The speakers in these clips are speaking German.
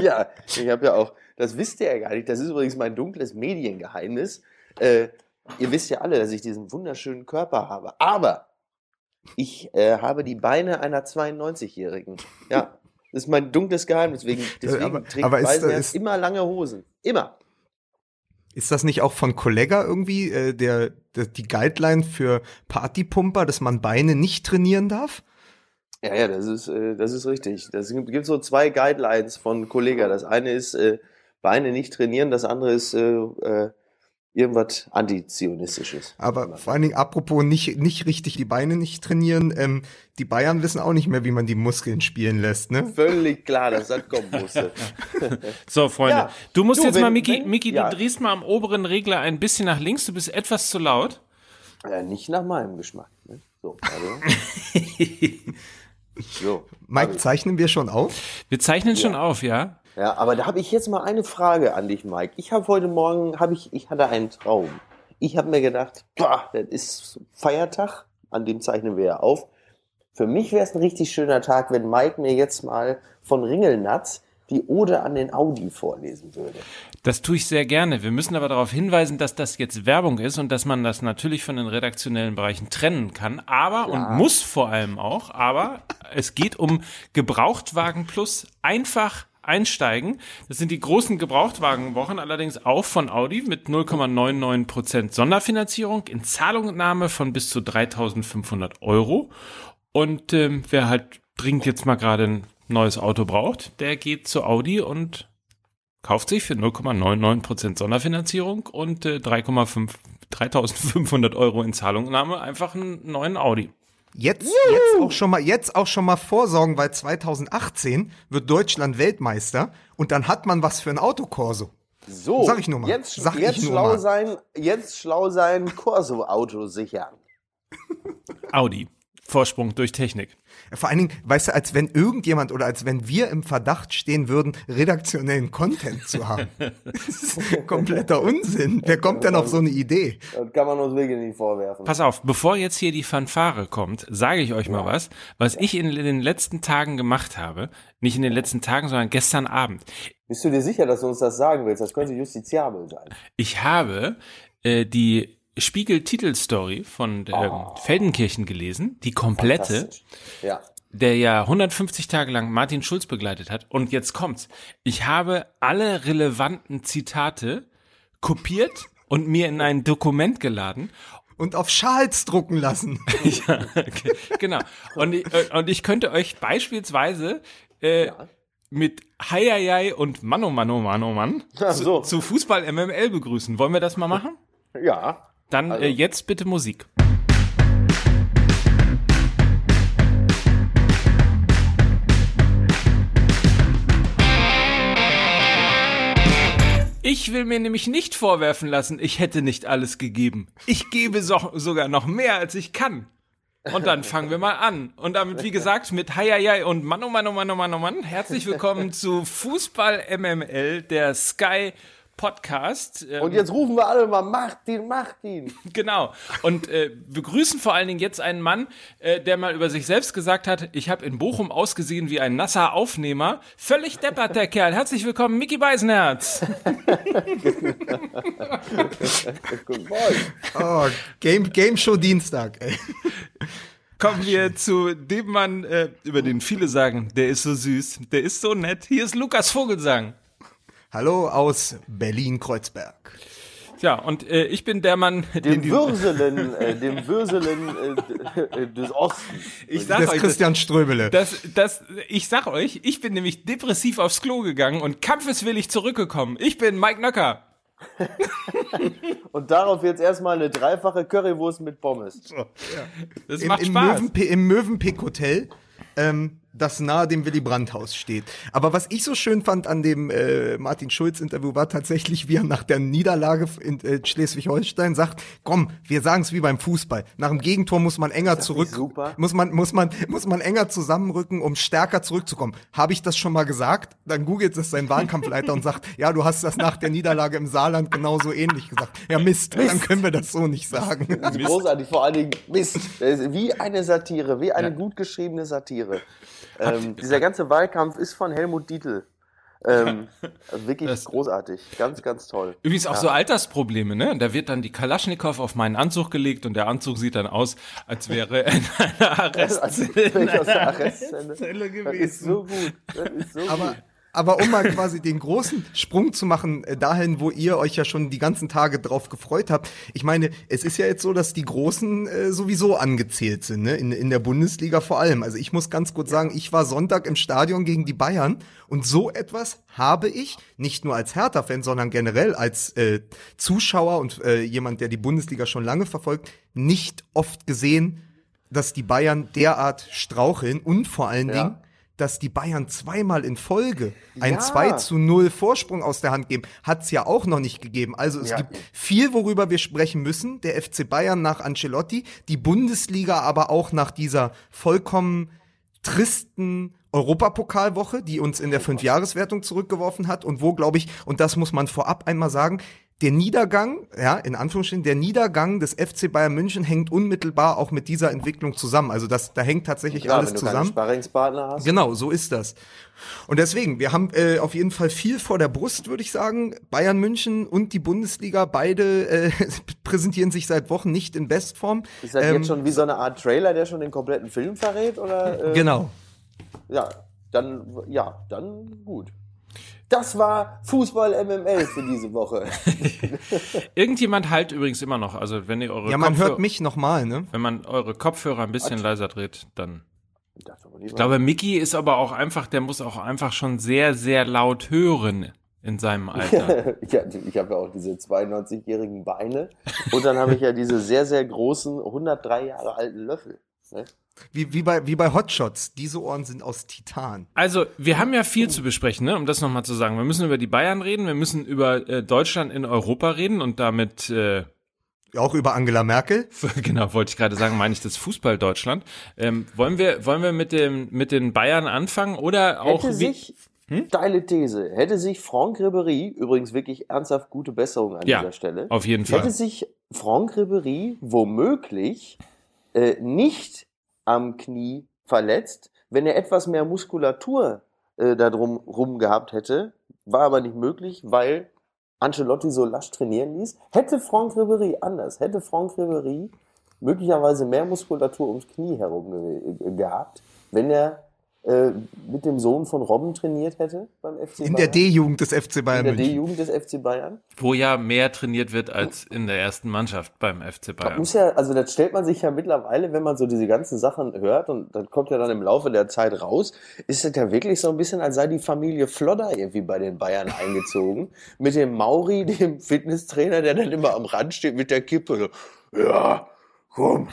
ja, ich habe ja auch, das wisst ihr ja gar nicht, das ist übrigens mein dunkles Mediengeheimnis. Äh, ihr wisst ja alle, dass ich diesen wunderschönen Körper habe. Aber ich äh, habe die Beine einer 92-Jährigen. Ja, das ist mein dunkles Geheimnis. Deswegen, deswegen aber, trägt aber ist, immer lange Hosen. Immer. ist das nicht auch von Kollega irgendwie äh, der, der, die Guideline für Partypumper, dass man Beine nicht trainieren darf? Ja, ja, das ist, äh, das ist richtig. Das gibt, gibt so zwei Guidelines von Kollega. Das eine ist äh, Beine nicht trainieren, das andere ist äh, äh, irgendwas Antizionistisches. Aber vor allen Dingen, apropos nicht, nicht richtig die Beine nicht trainieren, ähm, die Bayern wissen auch nicht mehr, wie man die Muskeln spielen lässt, ne? Völlig klar, dass das kommen musste. So, Freunde. Ja. Du musst Du, jetzt wenn- mal, Miki, wenn- Miki, ja. du drehst mal am oberen Regler ein bisschen nach links. Du bist etwas zu laut. ja, nicht nach meinem Geschmack. Ne? So, also. so. Mike, zeichnen wir schon auf? Wir zeichnen schon auf, ja? Ja, aber da habe ich jetzt mal eine Frage an dich, Mike. Ich habe heute Morgen, habe ich, ich hatte einen Traum. Ich habe mir gedacht, boah, das ist Feiertag, an dem zeichnen wir ja auf. Für mich wäre es ein richtig schöner Tag, wenn Mike mir jetzt mal von Ringelnatz die Ode an den Audi vorlesen würde. Das tue ich sehr gerne. Wir müssen aber darauf hinweisen, dass das jetzt Werbung ist und dass man das natürlich von den redaktionellen Bereichen trennen kann. Aber und muss vor allem auch. Aber es geht um Gebrauchtwagen Plus. Einfach einsteigen. Das sind die großen Gebrauchtwagenwochen, allerdings auch von Audi mit 0,99% Sonderfinanzierung in Zahlungnahme von bis zu 3.500 Euro. Und ähm, wer halt dringend jetzt mal gerade ein neues Auto braucht, der geht zu Audi und kauft sich für 0,99% Sonderfinanzierung und äh, 3,5 3.500 Euro in Zahlungnahme einfach einen neuen Audi. Jetzt, jetzt auch schon mal, jetzt auch schon mal vorsorgen, weil 2018 wird Deutschland Weltmeister und dann hat man was für ein Autokorso. So, Sag ich nur mal. Jetzt, Sag ich jetzt nur schlau mal. sein, jetzt schlau sein, Corso-Auto sichern. Audi. Vorsprung durch Technik. Vor allen Dingen, weißt du, als wenn irgendjemand oder als wenn wir im Verdacht stehen würden, redaktionellen Content zu haben. Das ist kompletter Unsinn. Wer kommt denn auf so eine Idee? Das kann man uns wirklich nicht vorwerfen. Pass auf, bevor jetzt hier die Fanfare kommt, sage ich euch mal was, was ich in den letzten Tagen gemacht habe. Nicht in den letzten Tagen, sondern gestern Abend. Bist du dir sicher, dass du uns das sagen willst? Das könnte justiziabel sein. Ich habe äh, die Spiegel-Titelstory von ähm, Feldenkirchen gelesen, die komplette. Ja. der ja 150 Tage lang Martin Schulz begleitet hat. Und jetzt kommt's. Ich habe alle relevanten Zitate kopiert und mir in ein Dokument geladen. Und auf Schals drucken lassen. ja, okay, genau. Und, ich- äh, und ich könnte euch beispielsweise äh, mit Heieiei und Mano Mano Mano Mann Ach zu, so. zu Fußball MML begrüßen. Wollen wir das mal machen? Ja. Dann Also- äh, jetzt bitte Musik. Ich will mir nämlich nicht vorwerfen lassen, ich hätte nicht alles gegeben. Ich gebe so, sogar noch mehr, als ich kann. Und dann fangen wir mal an. Und damit, wie gesagt, mit Heieiei und Mann, oh Mann, oh Mann, oh Mann, oh Mann. Herzlich willkommen zu Fußball MML, der Sky Podcast. Ähm, Und jetzt rufen wir alle mal, macht ihn, macht ihn. Genau. Und äh, begrüßen vor allen Dingen jetzt einen Mann, äh, der mal über sich selbst gesagt hat, ich habe in Bochum ausgesehen wie ein nasser Aufnehmer. Völlig deppert der Kerl. Herzlich willkommen, Mickey Beisenherz. Good boy. Oh, Game, Game Show Dienstag, ey. Kommen wir zu dem Mann, äh, über den viele sagen, der ist so süß, der ist so nett. Hier ist Lukas Vogelsang. Hallo aus Berlin-Kreuzberg. Ja, und äh, ich bin der Mann, den Dem. Würselen, äh, dem Würselen äh, äh, des Ostens. Ich Das ist Christian Ströbele. Das, das, ich sag euch, ich bin nämlich depressiv aufs Klo gegangen und kampfeswillig zurückgekommen. Ich bin Mike Nöcker. Und darauf jetzt erstmal eine dreifache Currywurst mit Pommes. Das Im, macht im, Spaß. Im Mövenpick Hotel, ähm, das nahe dem Willy Brandt Haus steht. Aber was ich so schön fand an dem äh, Martin Schulz Interview war tatsächlich, wie er nach der Niederlage in äh, Schleswig-Holstein sagt, komm, wir sagen es wie beim Fußball. Nach dem Gegentor muss man enger zurück, muss man muss man muss man enger zusammenrücken, um stärker zurückzukommen. Habe ich das schon mal gesagt? Dann googelt es sein Wahlkampfleiter und sagt, ja, du hast das nach der Niederlage im Saarland genauso ähnlich gesagt. Ja, Mist, dann können wir das so nicht sagen. Großartig, vor allen Dingen Mist. Wie eine Satire, wie eine gut geschriebene Satire. Ähm, dieser ganze Wahlkampf ist von Helmut Dietl Ähm, also wirklich Das- großartig. Ganz, ganz toll. Übrigens auch so Altersprobleme, ne? Da wird dann die Kalaschnikow auf meinen Anzug gelegt und der Anzug sieht dann aus, als wäre er in einer Also, Arrestzelle. ich aus der Arrestzelle. Zelle Das ist so gut. Das ist so Aber, gut. Aber um mal quasi den großen Sprung zu machen, äh, dahin, wo ihr euch ja schon die ganzen Tage drauf gefreut habt. Ich meine, es ist ja jetzt so, dass die Großen äh, sowieso angezählt sind, ne? in, in der Bundesliga vor allem. Also ich muss ganz kurz sagen, ich war Sonntag im Stadion gegen die Bayern und so etwas habe ich, nicht nur als Hertha-Fan, sondern generell als äh, Zuschauer und äh, jemand, der die Bundesliga schon lange verfolgt, nicht oft gesehen, dass die Bayern derart straucheln und vor allen Ja. Dingen, dass die Bayern zweimal in Folge ein Ja. 2 zu 0 Vorsprung aus der Hand geben, hat's ja auch noch nicht gegeben. Also es Ja. gibt viel, worüber wir sprechen müssen. Der FC Bayern nach Ancelotti, die Bundesliga aber auch nach dieser vollkommen tristen Europapokalwoche, die uns in der Fünfjahreswertung zurückgeworfen hat und wo, glaube ich, und das muss man vorab einmal sagen, der Niedergang, ja, in Anführungsstrichen, der Niedergang des FC Bayern München hängt unmittelbar auch mit dieser Entwicklung zusammen. Also das, da hängt tatsächlich Klar, alles wenn du zusammen. Sparringspartner hast. Genau, so ist das. Und deswegen, wir haben äh, auf jeden Fall viel vor der Brust, würde ich sagen. Bayern München und die Bundesliga, beide äh, präsentieren sich seit Wochen nicht in Bestform. Ist das Ähm, jetzt schon wie so eine Art Trailer, der schon den kompletten Film verrät? Oder, äh, Genau. Ja, dann, ja, dann gut. Das war Fußball MML für diese Woche. Irgendjemand halt übrigens immer noch, also wenn ihr eure Ja, man Kopfhörer, hört mich nochmal, ne? wenn man eure Kopfhörer ein bisschen leiser dreht, dann. Ich glaube, Mickey ist aber auch einfach, der muss auch einfach schon sehr, sehr laut hören in seinem Alter. ja, ich habe ja auch diese 92-jährigen Beine und dann habe ich ja diese sehr, sehr großen, 103 Jahre alten Löffel. Ne? Wie, wie, bei, wie bei Hotshots. Diese Ohren sind aus Titan. Also, wir haben ja viel zu besprechen, ne? um das nochmal zu sagen. Wir müssen über die Bayern reden, wir müssen über äh, Deutschland in Europa reden und damit, äh, Auch über Angela Merkel. genau, wollte ich gerade sagen, meine ich das Fußball Deutschland. Ähm, wollen wir, wollen wir mit dem, mit den Bayern anfangen oder auch Hätte sich, steile These, hätte sich Franck Ribéry, übrigens wirklich ernsthaft gute Besserung an Ja, dieser Stelle, auf jeden Fall. hätte sich Franck Ribéry womöglich äh, nicht am Knie verletzt, wenn er etwas mehr Muskulatur äh, da drum rum gehabt hätte, war aber nicht möglich, weil Ancelotti so lasch trainieren ließ. Hätte Franck Ribéry anders, hätte Franck Ribéry möglicherweise mehr Muskulatur ums Knie herum ge gehabt, wenn er äh, mit dem Sohn von Robben trainiert hätte beim FC In der Bayern. D-Jugend des FC in Bayern der München. D-Jugend des FC Bayern. wo ja mehr trainiert wird als in der ersten Mannschaft beim FC Das Bayern. muss ja, also das stellt man sich ja mittlerweile, wenn man so diese ganzen Sachen hört und das kommt ja dann im Laufe der Zeit raus, ist es ja wirklich so ein bisschen, als sei die Familie Flodder irgendwie bei den Bayern eingezogen. Mit dem Mauri, dem Fitnesstrainer, der dann immer am Rand steht mit der Kippe. So, ja, komm,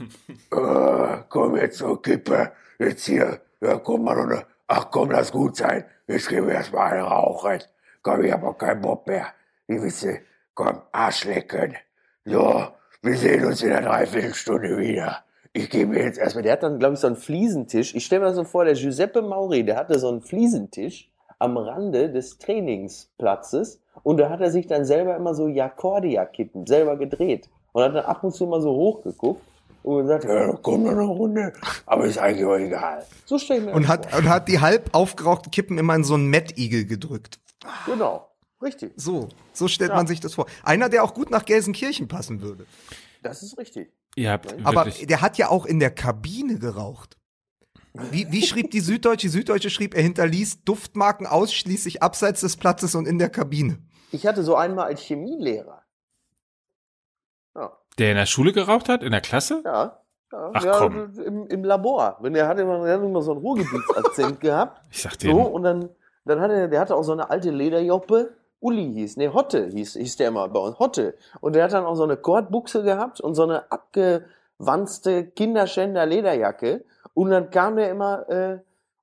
äh, komm jetzt zur Kippe, jetzt hier, ja, komm mal runter. Ach komm, lass gut sein. Jetzt gehen wir erstmal einen rauchen. Komm, ich hab auch keinen Bock mehr. Ich wisse, komm, Arsch lecken. So, wir sehen uns in einer Dreiviertelstunde wieder. Ich gehe mir jetzt erstmal. Der hat dann, glaube ich, so einen Fliesentisch. Ich stelle mir das so vor, der Giuseppe Mauri, der hatte so einen Fliesentisch am Rande des Trainingsplatzes und da hat er sich dann selber immer so Jakordia-Kippen selber gedreht und hat dann ab und zu mal so hochgeguckt und gesagt, ja, komm noch eine Runde, aber ist eigentlich auch egal. So stelle ich mir Und hat, und hat die halb aufgerauchten Kippen immer in so einen Mettigel gedrückt. vor. Genau, richtig. So, so stellt Ja. man sich das vor. Einer, der auch gut nach Gelsenkirchen passen würde. Das ist richtig. Ihr habt Aber wirklich, der hat ja auch in der Kabine geraucht. Wie, wie schrieb die Süddeutsche? Die Süddeutsche schrieb, er hinterließ Duftmarken ausschließlich abseits des Platzes und in der Kabine. Ich hatte so einmal als Chemielehrer. Ja. Der in der Schule geraucht hat, in der Klasse? Ja. ja, Ach, ja komm. Im, Im Labor. Wenn der hatte immer, der hat immer so einen Ruhrgebietsakzent gehabt. Ich sag dir, So, und dann, dann hatte er, der hatte auch so eine alte Lederjoppe. Uli hieß, nee, Hotte hieß, hieß der immer bei uns, Hotte. Und der hat dann auch so eine Kordbuchse gehabt und so eine abgewanzte Kinderschänder Lederjacke. Und dann kam der immer, äh,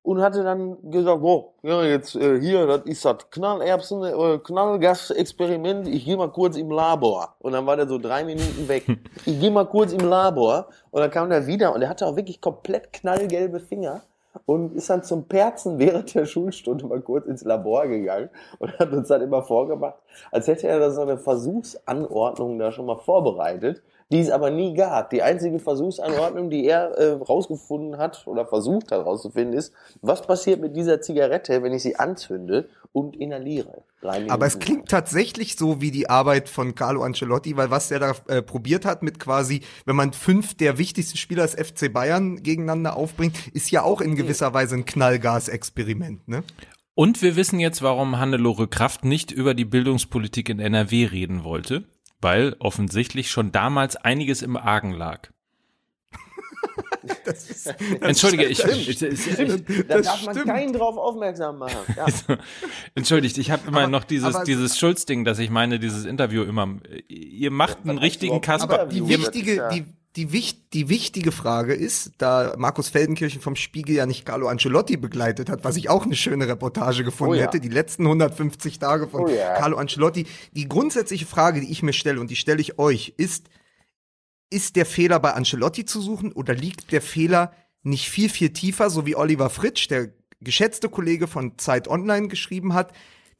und hatte dann gesagt, oh, ja, jetzt äh, hier, das ist das Knallerbsen, äh, Knallgas-Experiment, ich gehe mal kurz im Labor. Und dann war der so drei Minuten weg. Ich gehe mal kurz im Labor. Und dann kam der wieder und er hatte auch wirklich komplett knallgelbe Finger und ist dann zum Perzen während der Schulstunde mal kurz ins Labor gegangen und hat uns dann immer vorgemacht, als hätte er da so eine Versuchsanordnung da schon mal vorbereitet, die es aber nie gab. Die einzige Versuchsanordnung, die er äh, rausgefunden hat oder versucht hat rauszufinden, ist, was passiert mit dieser Zigarette, wenn ich sie anzünde und inhaliere. Aber es klingt tatsächlich so wie die Arbeit von Carlo Ancelotti, weil was der da äh, probiert hat mit quasi, wenn man fünf der wichtigsten Spieler des FC Bayern gegeneinander aufbringt, ist ja auch in gewisser Weise ein Knallgas-Experiment, ne? Und wir wissen jetzt, warum Hannelore Kraft nicht über die Bildungspolitik in NRW reden wollte, weil offensichtlich schon damals einiges im Argen lag. Das ist, das Entschuldige, ich, ich, ich, ich da darf man stimmt. keinen drauf aufmerksam machen. Ja. Entschuldigt, ich habe immer aber, noch dieses dieses Schulz-Ding, dass ich meine, dieses Interview immer. Ihr macht einen richtigen Kasper. Aber die wichtige, die die, die wichtige Frage ist, da Markus Feldenkirchen vom Spiegel ja nicht Carlo Ancelotti begleitet hat, was ich auch eine schöne Reportage gefunden oh ja. hätte, die letzten 150 Tage von oh ja. Carlo Ancelotti. Die grundsätzliche Frage, die ich mir stelle und die stelle ich euch, ist, ist der Fehler bei Ancelotti zu suchen oder liegt der Fehler nicht viel, viel tiefer, so wie Oliver Fritsch, der geschätzte Kollege von Zeit Online geschrieben hat,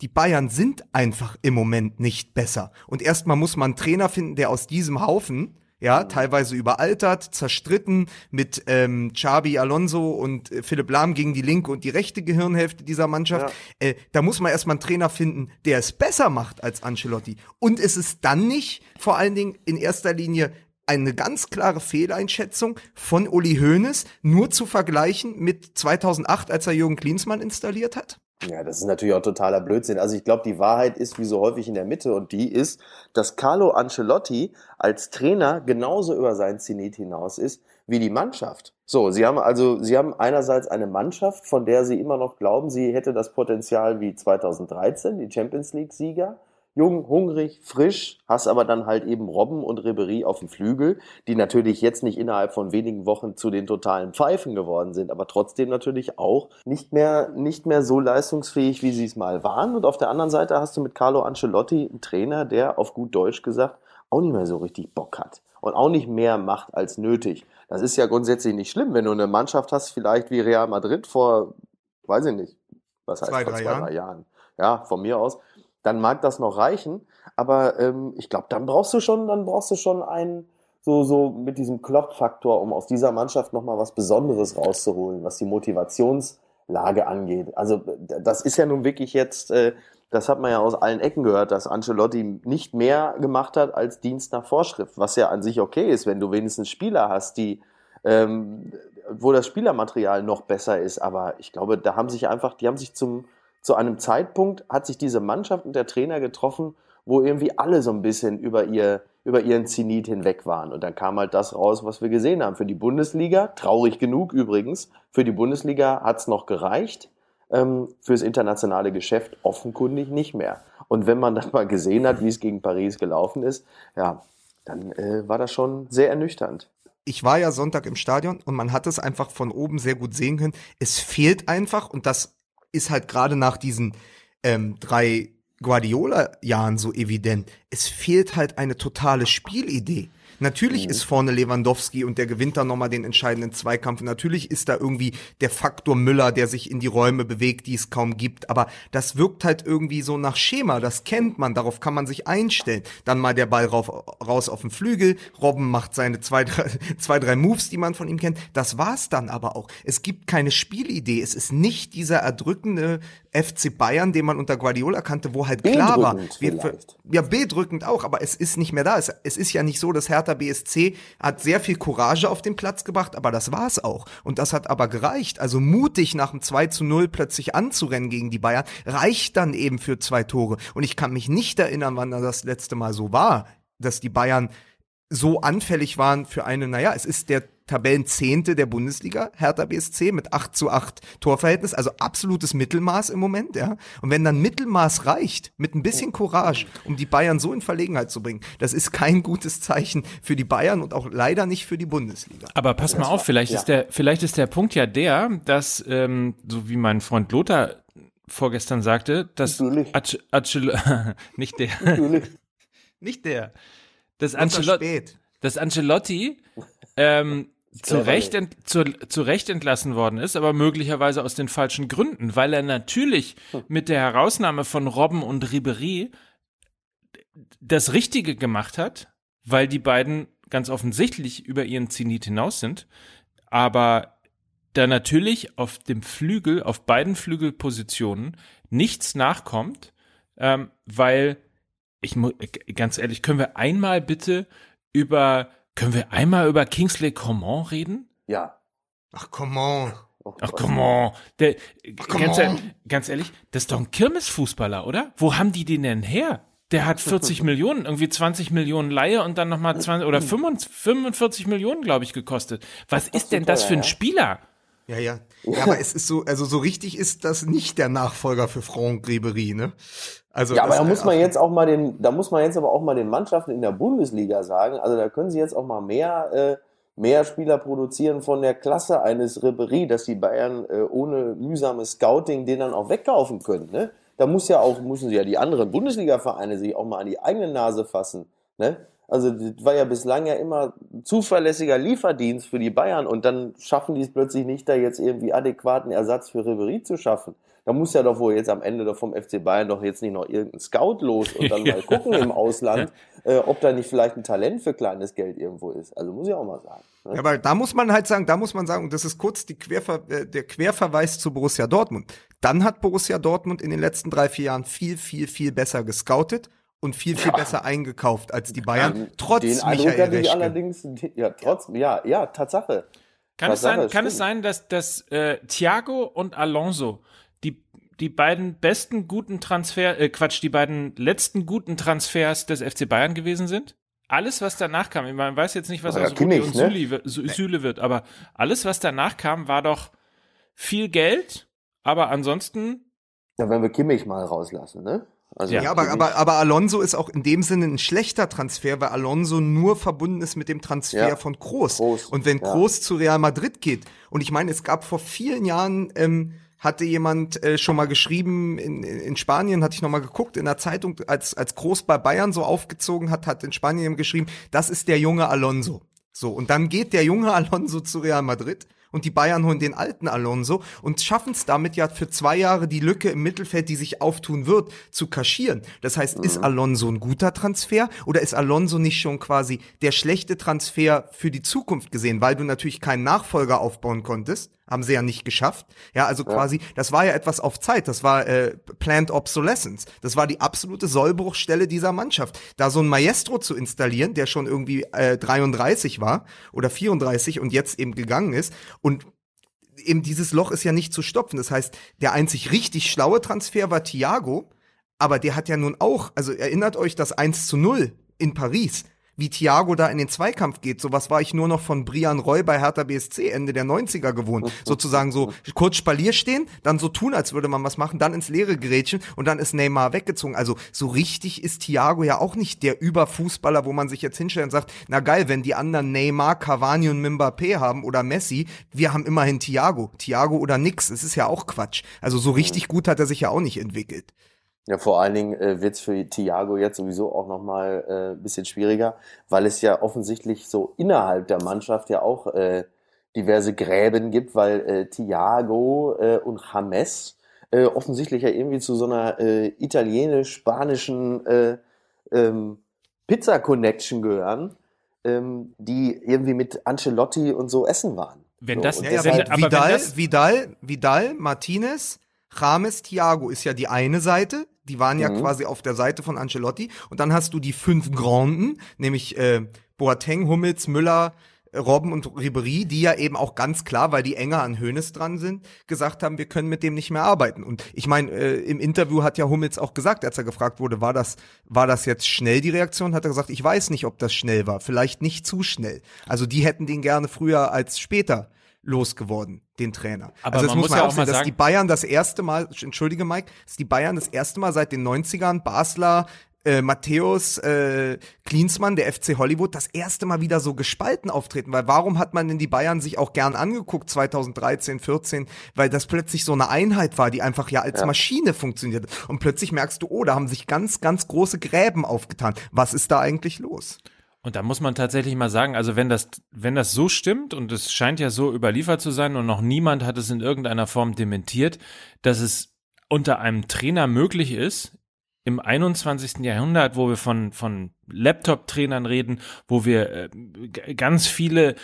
die Bayern sind einfach im Moment nicht besser. Und erstmal muss man einen Trainer finden, der aus diesem Haufen, ja, teilweise überaltert, zerstritten mit ähm, Xabi Alonso und äh, Philipp Lahm gegen die linke und die rechte Gehirnhälfte dieser Mannschaft. Ja. Äh, da muss man erstmal einen Trainer finden, der es besser macht als Ancelotti. Und es ist dann nicht vor allen Dingen in erster Linie eine ganz klare Fehleinschätzung von Uli Hoeneß nur zu vergleichen mit 2008, als er Jürgen Klinsmann installiert hat? Ja, das ist natürlich auch totaler Blödsinn. Also ich glaube, die Wahrheit ist wie so häufig in der Mitte und die ist, dass Carlo Ancelotti als Trainer genauso über sein Zenit hinaus ist wie die Mannschaft. So, sie haben also, sie haben einerseits eine Mannschaft, von der sie immer noch glauben, sie hätte das Potenzial wie 2013, die Champions League Sieger jung, hungrig, frisch, hast aber dann halt eben Robben und Ribery auf dem Flügel, die natürlich jetzt nicht innerhalb von wenigen Wochen zu den totalen Pfeifen geworden sind, aber trotzdem natürlich auch nicht mehr, nicht mehr so leistungsfähig, wie sie es mal waren. Und auf der anderen Seite hast du mit Carlo Ancelotti einen Trainer, der auf gut Deutsch gesagt auch nicht mehr so richtig Bock hat und auch nicht mehr macht als nötig. Das ist ja grundsätzlich nicht schlimm, wenn du eine Mannschaft hast, vielleicht wie Real Madrid vor, weiß ich nicht, was heißt zwei, vor drei zwei, Jahren. drei Jahren. Ja, von mir aus dann mag das noch reichen. Aber ähm, ich glaube, dann brauchst du schon, dann brauchst du schon einen, so, so mit diesem Klopp-Faktor, um aus dieser Mannschaft nochmal was Besonderes rauszuholen, was die Motivationslage angeht. Also das ist ja nun wirklich jetzt, äh, das hat man ja aus allen Ecken gehört, dass Ancelotti nicht mehr gemacht hat als Dienst nach Vorschrift, was ja an sich okay ist, wenn du wenigstens Spieler hast, die ähm, wo das Spielermaterial noch besser ist. Aber ich glaube, da haben sich einfach, die haben sich zum zu einem Zeitpunkt hat sich diese Mannschaft und der Trainer getroffen, wo irgendwie alle so ein bisschen über, ihr, über ihren Zenit hinweg waren. Und dann kam halt das raus, was wir gesehen haben. Für die Bundesliga, traurig genug übrigens, für die Bundesliga hat es noch gereicht, ähm, fürs internationale Geschäft offenkundig nicht mehr. Und wenn man dann mal gesehen hat, wie es gegen Paris gelaufen ist, ja, dann äh, war das schon sehr ernüchternd ich war ja Sonntag im Stadion und man hat es einfach von oben sehr gut sehen können. Es fehlt einfach, und das ist halt gerade nach diesen ähm, drei Guardiola-Jahren so evident. Es fehlt halt eine totale Spielidee. Natürlich mhm. ist vorne Lewandowski und der gewinnt dann nochmal den entscheidenden Zweikampf. Natürlich ist da irgendwie der Faktor Müller, der sich in die Räume bewegt, die es kaum gibt. Aber das wirkt halt irgendwie so nach Schema. Das kennt man. Darauf kann man sich einstellen. Dann mal der Ball rauf, raus auf den Flügel. Robben macht seine zwei drei, zwei, drei Moves, die man von ihm kennt. Das war's dann aber auch. Es gibt keine Spielidee. Es ist nicht dieser erdrückende FC Bayern, den man unter Guardiola kannte, wo halt klar war, wir, ja, bedrückend auch, aber es ist nicht mehr da. Es, es ist ja nicht so, dass Hertha BSC hat sehr viel Courage auf den Platz gebracht, aber das war's auch. Und das hat aber gereicht. Also mutig nach dem 2 zu 0 plötzlich anzurennen gegen die Bayern, reicht dann eben für zwei Tore. Und ich kann mich nicht erinnern, wann das letzte Mal so war, dass die Bayern so anfällig waren für eine, naja, es ist der Tabellenzehnte der Bundesliga, Hertha BSC mit 8 zu 8 Torverhältnis, also absolutes Mittelmaß im Moment, ja. Und wenn dann Mittelmaß reicht, mit ein bisschen Courage, um die Bayern so in Verlegenheit zu bringen, das ist kein gutes Zeichen für die Bayern und auch leider nicht für die Bundesliga. Aber pass mal auf, vielleicht ja. ist der, vielleicht ist der Punkt ja der, dass, ähm, so wie mein Freund Lothar vorgestern sagte, dass Atsch, Atsch, nicht der, nicht der, dass Ancelotti, dass Ancelotti ähm, zu Recht, ent, zu, zu Recht entlassen worden ist, aber möglicherweise aus den falschen Gründen, weil er natürlich hm. mit der Herausnahme von Robben und Ribery das Richtige gemacht hat, weil die beiden ganz offensichtlich über ihren Zenit hinaus sind, aber da natürlich auf dem Flügel, auf beiden Flügelpositionen nichts nachkommt, ähm, weil ich muss ganz ehrlich, können wir einmal bitte über können wir einmal über Kingsley Coman reden? Ja. Ach, come on. Oh Ach, on. Der, come ganz, ehrlich, ganz ehrlich, das ist doch ein Kirmesfußballer, oder? Wo haben die den denn her? Der hat 40 Millionen, irgendwie 20 Millionen Laie und dann nochmal 20 oder 45 45 Millionen, glaube ich, gekostet. Was ist denn das für ein ja? Spieler? Ja, ja. Ja, aber es ist so, also so richtig ist das nicht der Nachfolger für Franck Ribery, ne? Also Ja, aber da muss man jetzt auch mal den, da muss man jetzt aber auch mal den Mannschaften in der Bundesliga sagen, also da können sie jetzt auch mal mehr, äh, mehr Spieler produzieren von der Klasse eines Ribery, dass die Bayern äh, ohne mühsames Scouting den dann auch wegkaufen können, ne? Da muss ja auch, müssen ja die anderen Bundesliga-Vereine sich auch mal an die eigene Nase fassen, ne? Also das war ja bislang ja immer zuverlässiger Lieferdienst für die Bayern und dann schaffen die es plötzlich nicht, da jetzt irgendwie adäquaten Ersatz für Ribery zu schaffen. Da muss ja doch wohl jetzt am Ende doch vom FC Bayern doch jetzt nicht noch irgendein Scout los und dann mal gucken im Ausland, äh, ob da nicht vielleicht ein Talent für kleines Geld irgendwo ist. Also muss ich auch mal sagen. Ne? Ja, aber da muss man halt sagen, da muss man sagen, und das ist kurz Querver äh, der Querverweis zu Borussia Dortmund. Dann hat Borussia Dortmund in den letzten drei, vier Jahren viel, viel, viel besser gescoutet und viel, viel besser eingekauft als die Bayern, trotz Den Eindruck Michael hatte ich Reschke. allerdings, ja, trotz, ja, ja, Tatsache. Kann es Tatsache, sein, kann es sein, dass, dass äh, Thiago und Alonso die, die beiden besten guten Transfer, äh, Quatsch, die beiden letzten guten Transfers des FC Bayern gewesen sind? Alles, was danach kam, man weiß jetzt nicht, was Ja, aus Rudi Kimmich, und ne? Süle wird, aber alles, was danach kam, war doch viel Geld, aber ansonsten Ja, wenn wir Kimmich mal rauslassen, ne? Also Ja, aber, aber, aber Alonso ist auch in dem Sinne ein schlechter Transfer, weil Alonso nur verbunden ist mit dem Transfer Ja. von Kroos. Kroos, Und wenn ja. Kroos zu Real Madrid geht, und ich meine, es gab vor vielen Jahren, ähm, hatte jemand äh, schon mal geschrieben, in, in Spanien hatte ich noch mal geguckt, in der Zeitung, als, als Kroos bei Bayern so aufgezogen hat, hat in Spanien geschrieben, das ist der junge Alonso. So, und dann geht der junge Alonso zu Real Madrid und die Bayern holen den alten Alonso und schaffen es damit ja für zwei Jahre die Lücke im Mittelfeld, die sich auftun wird, zu kaschieren. Das heißt, ist Alonso ein guter Transfer oder ist Alonso nicht schon quasi der schlechte Transfer für die Zukunft gesehen, weil du natürlich keinen Nachfolger aufbauen konntest? Haben sie ja nicht geschafft. Ja, also quasi, das war ja etwas auf Zeit. Das war äh, Planned Obsolescence. Das war die absolute Sollbruchstelle dieser Mannschaft. Da so ein Maestro zu installieren, der schon irgendwie äh, 33 war oder 34 und jetzt eben gegangen ist und eben dieses Loch ist ja nicht zu stopfen. Das heißt, der einzig richtig schlaue Transfer war Thiago, aber der hat ja nun auch, also erinnert euch das 1 zu 0 in Paris, wie Thiago da in den Zweikampf geht. Sowas war ich nur noch von Brian Roy bei Hertha BSC Ende der 90er gewohnt. Sozusagen so kurz Spalier stehen, dann so tun, als würde man was machen, dann ins leere Grätschen und dann ist Neymar weggezogen. Also so richtig ist Thiago ja auch nicht der Überfußballer, wo man sich jetzt hinstellt und sagt, na geil, wenn die anderen Neymar, Cavani und Mbappé haben oder Messi, wir haben immerhin Thiago. Thiago oder nix, das ist ja auch Quatsch. Also so richtig gut hat er sich ja auch nicht entwickelt. Ja, vor allen Dingen äh, wird es für Thiago jetzt sowieso auch nochmal äh, ein bisschen schwieriger, weil es ja offensichtlich so innerhalb der Mannschaft ja auch äh, diverse Gräben gibt, weil äh, Thiago äh, und James äh, offensichtlich ja irgendwie zu so einer äh, italienisch-spanischen äh, ähm, Pizza-Connection gehören, ähm, die irgendwie mit Ancelotti und so essen waren. Wenn so, das- Ja, ja, Wenn- weil aber wenn Vidal, das- Vidal, Vidal, Martinez, James, Thiago ist ja die eine Seite. Die waren ja Mhm. quasi auf der Seite von Ancelotti. Und dann hast du die fünf Granden, nämlich äh, Boateng, Hummels, Müller, äh, Robben und Ribery, die ja eben auch ganz klar, weil die enger an Hönes dran sind, gesagt haben, wir können mit dem nicht mehr arbeiten. Und ich meine, äh, im Interview hat ja Hummels auch gesagt, als er gefragt wurde, war das, war das jetzt schnell die Reaktion, hat er gesagt, ich weiß nicht, ob das schnell war, vielleicht nicht zu schnell. Also die hätten den gerne früher als später losgeworden, den Trainer. Aber also das man muss man ja auch sehen, mal dass sagen- die Bayern das erste Mal, entschuldige Mike, dass die Bayern das erste Mal seit den 90ern, Basler, äh, Matthäus, äh, Klinsmann, der FC Hollywood, das erste Mal wieder so gespalten auftreten. Weil warum hat man denn die Bayern sich auch gern angeguckt 2013, 14? Weil das plötzlich so eine Einheit war, die einfach ja als Maschine funktioniert. Und plötzlich merkst du, oh, da haben sich ganz, ganz große Gräben aufgetan. Was ist da eigentlich los? Und da muss man tatsächlich mal sagen, also wenn das, wenn das so stimmt und es scheint ja so überliefert zu sein und noch niemand hat es in irgendeiner Form dementiert, dass es unter einem Trainer möglich ist, im 21. Jahrhundert, wo wir von, von Laptop-Trainern reden, wo wir äh, ganz viele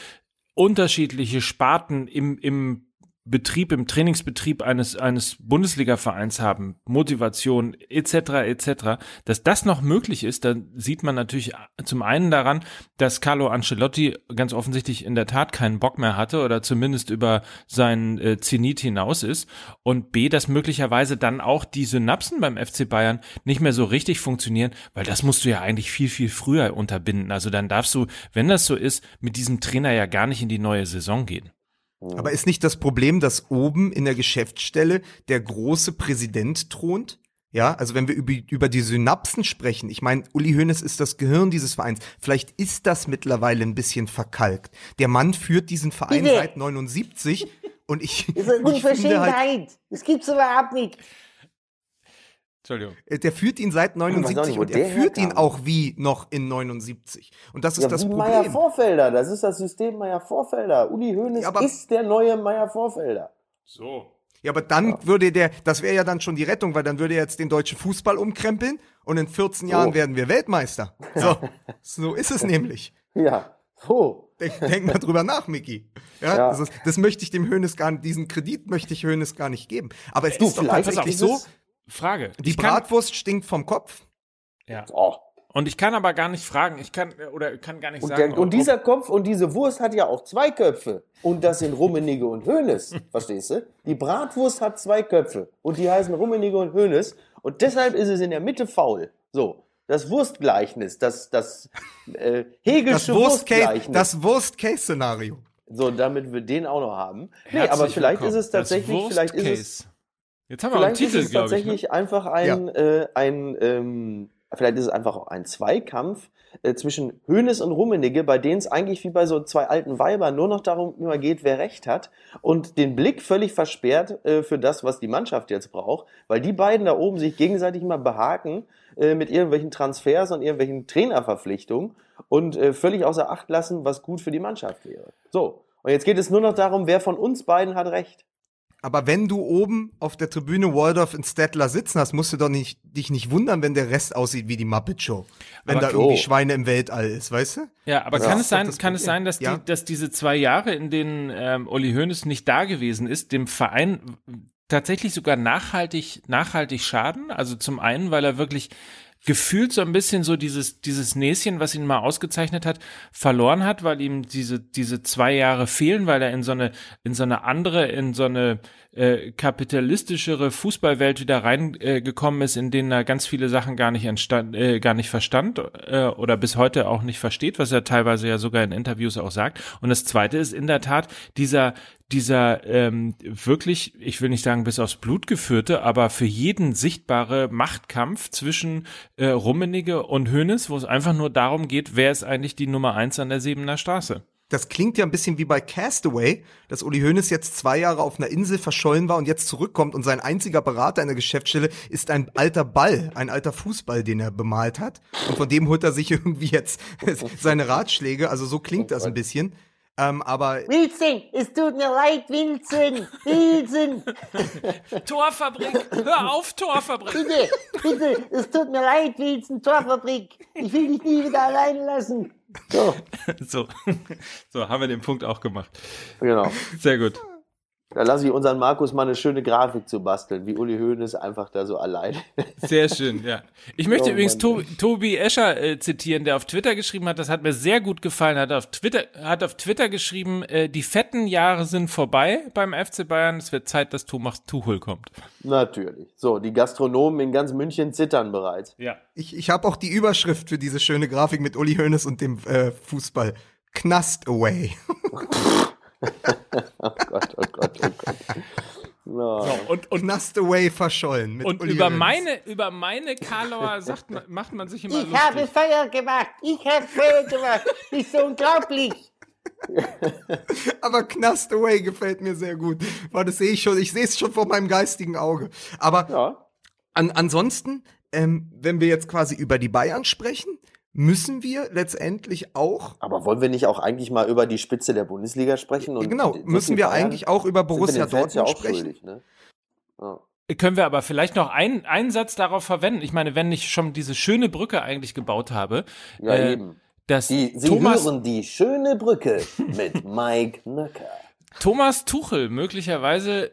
unterschiedliche Sparten im, im Betrieb, im Trainingsbetrieb eines, eines Bundesliga-Vereins haben, Motivation etc. etc., dass das noch möglich ist, dann sieht man natürlich zum einen daran, dass Carlo Ancelotti ganz offensichtlich in der Tat keinen Bock mehr hatte oder zumindest über seinen äh, Zenit hinaus ist und B, dass möglicherweise dann auch die Synapsen beim FC Bayern nicht mehr so richtig funktionieren, weil das musst du ja eigentlich viel, viel früher unterbinden. Also dann darfst du, wenn das so ist, mit diesem Trainer ja gar nicht in die neue Saison gehen. Aber ist nicht das Problem, dass oben in der Geschäftsstelle der große Präsident thront? Ja, also wenn wir über, über die Synapsen sprechen, ich meine, Uli Hoeneß ist das Gehirn dieses Vereins. Vielleicht ist das mittlerweile ein bisschen verkalkt. Der Mann führt diesen Verein Bitte. seit 79 und ich, Das ist eine ich finde halt, Unverschämtheit. Das gibt's überhaupt nicht. Entschuldigung. äh, der führt ihn seit weiß auch 79 nicht, wo und er der führt ihn auch wie noch in 79. Und das ist Ja, das wie Meier Problem. Vorfelder, das ist das System Meier Vorfelder. Uli Hoeneß Ja, aber- ist der neue Meier Vorfelder. So. Ja, aber dann würde der, das wäre ja dann schon die Rettung, weil dann würde er jetzt den deutschen Fußball umkrempeln und in 14 Jahren So. werden wir Weltmeister. So, so ist es nämlich. Ja, so. Denk, denk mal drüber nach, Micky. Ja, Ja. Das, ist, das möchte ich dem Hönes gar nicht, diesen Kredit möchte ich Hönes gar nicht geben. Aber es Du, ist doch tatsächlich so, Frage. die Ich kann- Bratwurst stinkt vom Kopf. Ja. Oh. Und ich kann aber gar nicht fragen, ich kann oder kann gar nicht Und, sagen. der, und ob- dieser Kopf und diese Wurst hat ja auch zwei Köpfe. Und das sind Rummenigge und Hönes. Verstehst du? Die Bratwurst hat zwei Köpfe. Und die heißen Rummenigge und Hönes. Und deshalb ist es in der Mitte faul. So. Das Wurstgleichnis, das, das äh, Das Hegelsche Worst-Case, Wurstgleichnis. das Worst-Case-Szenario. so, damit wir den auch noch haben. Nee, Herzlich aber vielleicht willkommen. ist es tatsächlich, Das vielleicht ist es. Jetzt haben wir auch einen vielleicht ist Titel, es ich. Ne? tatsächlich einfach ein, äh, ein ähm, vielleicht ist es einfach auch ein Zweikampf äh, zwischen Hönes und Rummenigge, bei denen es eigentlich wie bei so zwei alten Weibern nur noch darum immer geht, wer Recht hat und den Blick völlig versperrt äh, für das, was die Mannschaft jetzt braucht, weil die beiden da oben sich gegenseitig immer behaken äh, mit irgendwelchen Transfers und irgendwelchen Trainerverpflichtungen und äh, völlig außer Acht lassen, was gut für die Mannschaft wäre. So. Und jetzt geht es nur noch darum, wer von uns beiden hat Recht. Aber wenn du oben auf der Tribüne Waldorf in Stettler sitzen hast, musst du doch nicht, dich nicht wundern, wenn der Rest aussieht wie die Muppet Show. Wenn Aber da irgendwie oh. Schweine im Weltall ist, weißt du? Ja, aber Ja. kann es sein, kann es sein, dass, Ja. die, dass diese zwei Jahre, in denen ähm, Uli Hoeneß nicht da gewesen ist, dem Verein tatsächlich sogar nachhaltig, nachhaltig schaden? Also zum einen, weil er wirklich gefühlt so ein bisschen so dieses, dieses Näschen, was ihn mal ausgezeichnet hat, verloren hat, weil ihm diese, diese zwei Jahre fehlen, weil er in so eine, in so eine andere, in so eine äh, kapitalistischere Fußballwelt wieder reingekommen äh, ist, in denen er ganz viele Sachen gar nicht entstand, äh, gar nicht verstand äh, oder bis heute auch nicht versteht, was er teilweise ja sogar in Interviews auch sagt. Und das Zweite ist in der Tat dieser dieser ähm, wirklich, ich will nicht sagen bis aufs Blut geführte, aber für jeden sichtbare Machtkampf zwischen äh, Rummenigge und Hoeneß, wo es einfach nur darum geht, wer ist eigentlich die Nummer eins an der Siebener Straße. Das klingt ja ein bisschen wie bei Castaway, dass Uli Hoeneß jetzt zwei Jahre auf einer Insel verschollen war und jetzt zurückkommt und sein einziger Berater in der Geschäftsstelle ist ein alter Ball, ein alter Fußball, den er bemalt hat. Und von dem holt er sich irgendwie jetzt seine Ratschläge. Also so klingt das ein bisschen. Ähm, aber Wilson, es tut mir leid, Wilson. Wilson, Torfabrik, hör auf, Torfabrik. bitte, bitte, es tut mir leid, Wilson, Torfabrik. Ich will dich nie wieder allein lassen. So, So, so haben wir den Punkt auch gemacht. genau. Sehr gut. Da lasse ich unseren Markus mal eine schöne Grafik zu basteln, wie Uli Hoeneß einfach da so allein. Sehr schön, ja. Ich möchte Oh, übrigens Mann. to Tobi Escher äh, zitieren, der auf Twitter geschrieben hat, das hat mir sehr gut gefallen, hat auf Twitter, hat auf Twitter geschrieben, äh, die fetten Jahre sind vorbei beim FC Bayern, es wird Zeit, dass Thomas Tuchel kommt. Natürlich. So, die Gastronomen in ganz München zittern bereits. Ja. ich, ich habe auch die Überschrift für diese schöne Grafik mit Uli Hoeneß und dem äh, Fußball. Knast away. Oh Gott, oh Gott, oh Gott. No. Und, und, Knast away verschollen. Mit und Uli über Hoeneß. meine, über meine Karlauer sagt, macht man sich immer Ich habe lustig. Feuer gemacht. Ich habe Feuer gemacht. Das ist so unglaublich. Aber Knast away gefällt mir sehr gut. Weil das sehe ich schon, ich sehe es schon vor meinem geistigen Auge. Aber Ja. An, ansonsten, ähm, wenn wir jetzt quasi über die Bayern sprechen, müssen wir letztendlich auch, Aber wollen wir nicht auch eigentlich mal über die Spitze der Bundesliga sprechen? Und genau, müssen wir Bayern- eigentlich auch über Borussia Dortmund ja auch sprechen. schuldig, ne? Ja. können wir aber vielleicht noch einen, einen Satz darauf verwenden. Ich meine, wenn ich schon diese schöne Brücke eigentlich gebaut habe, Ja, äh, eben. dass Die, Sie Thomas, hören die schöne Brücke mit Mike Nöcker. Thomas Tuchel möglicherweise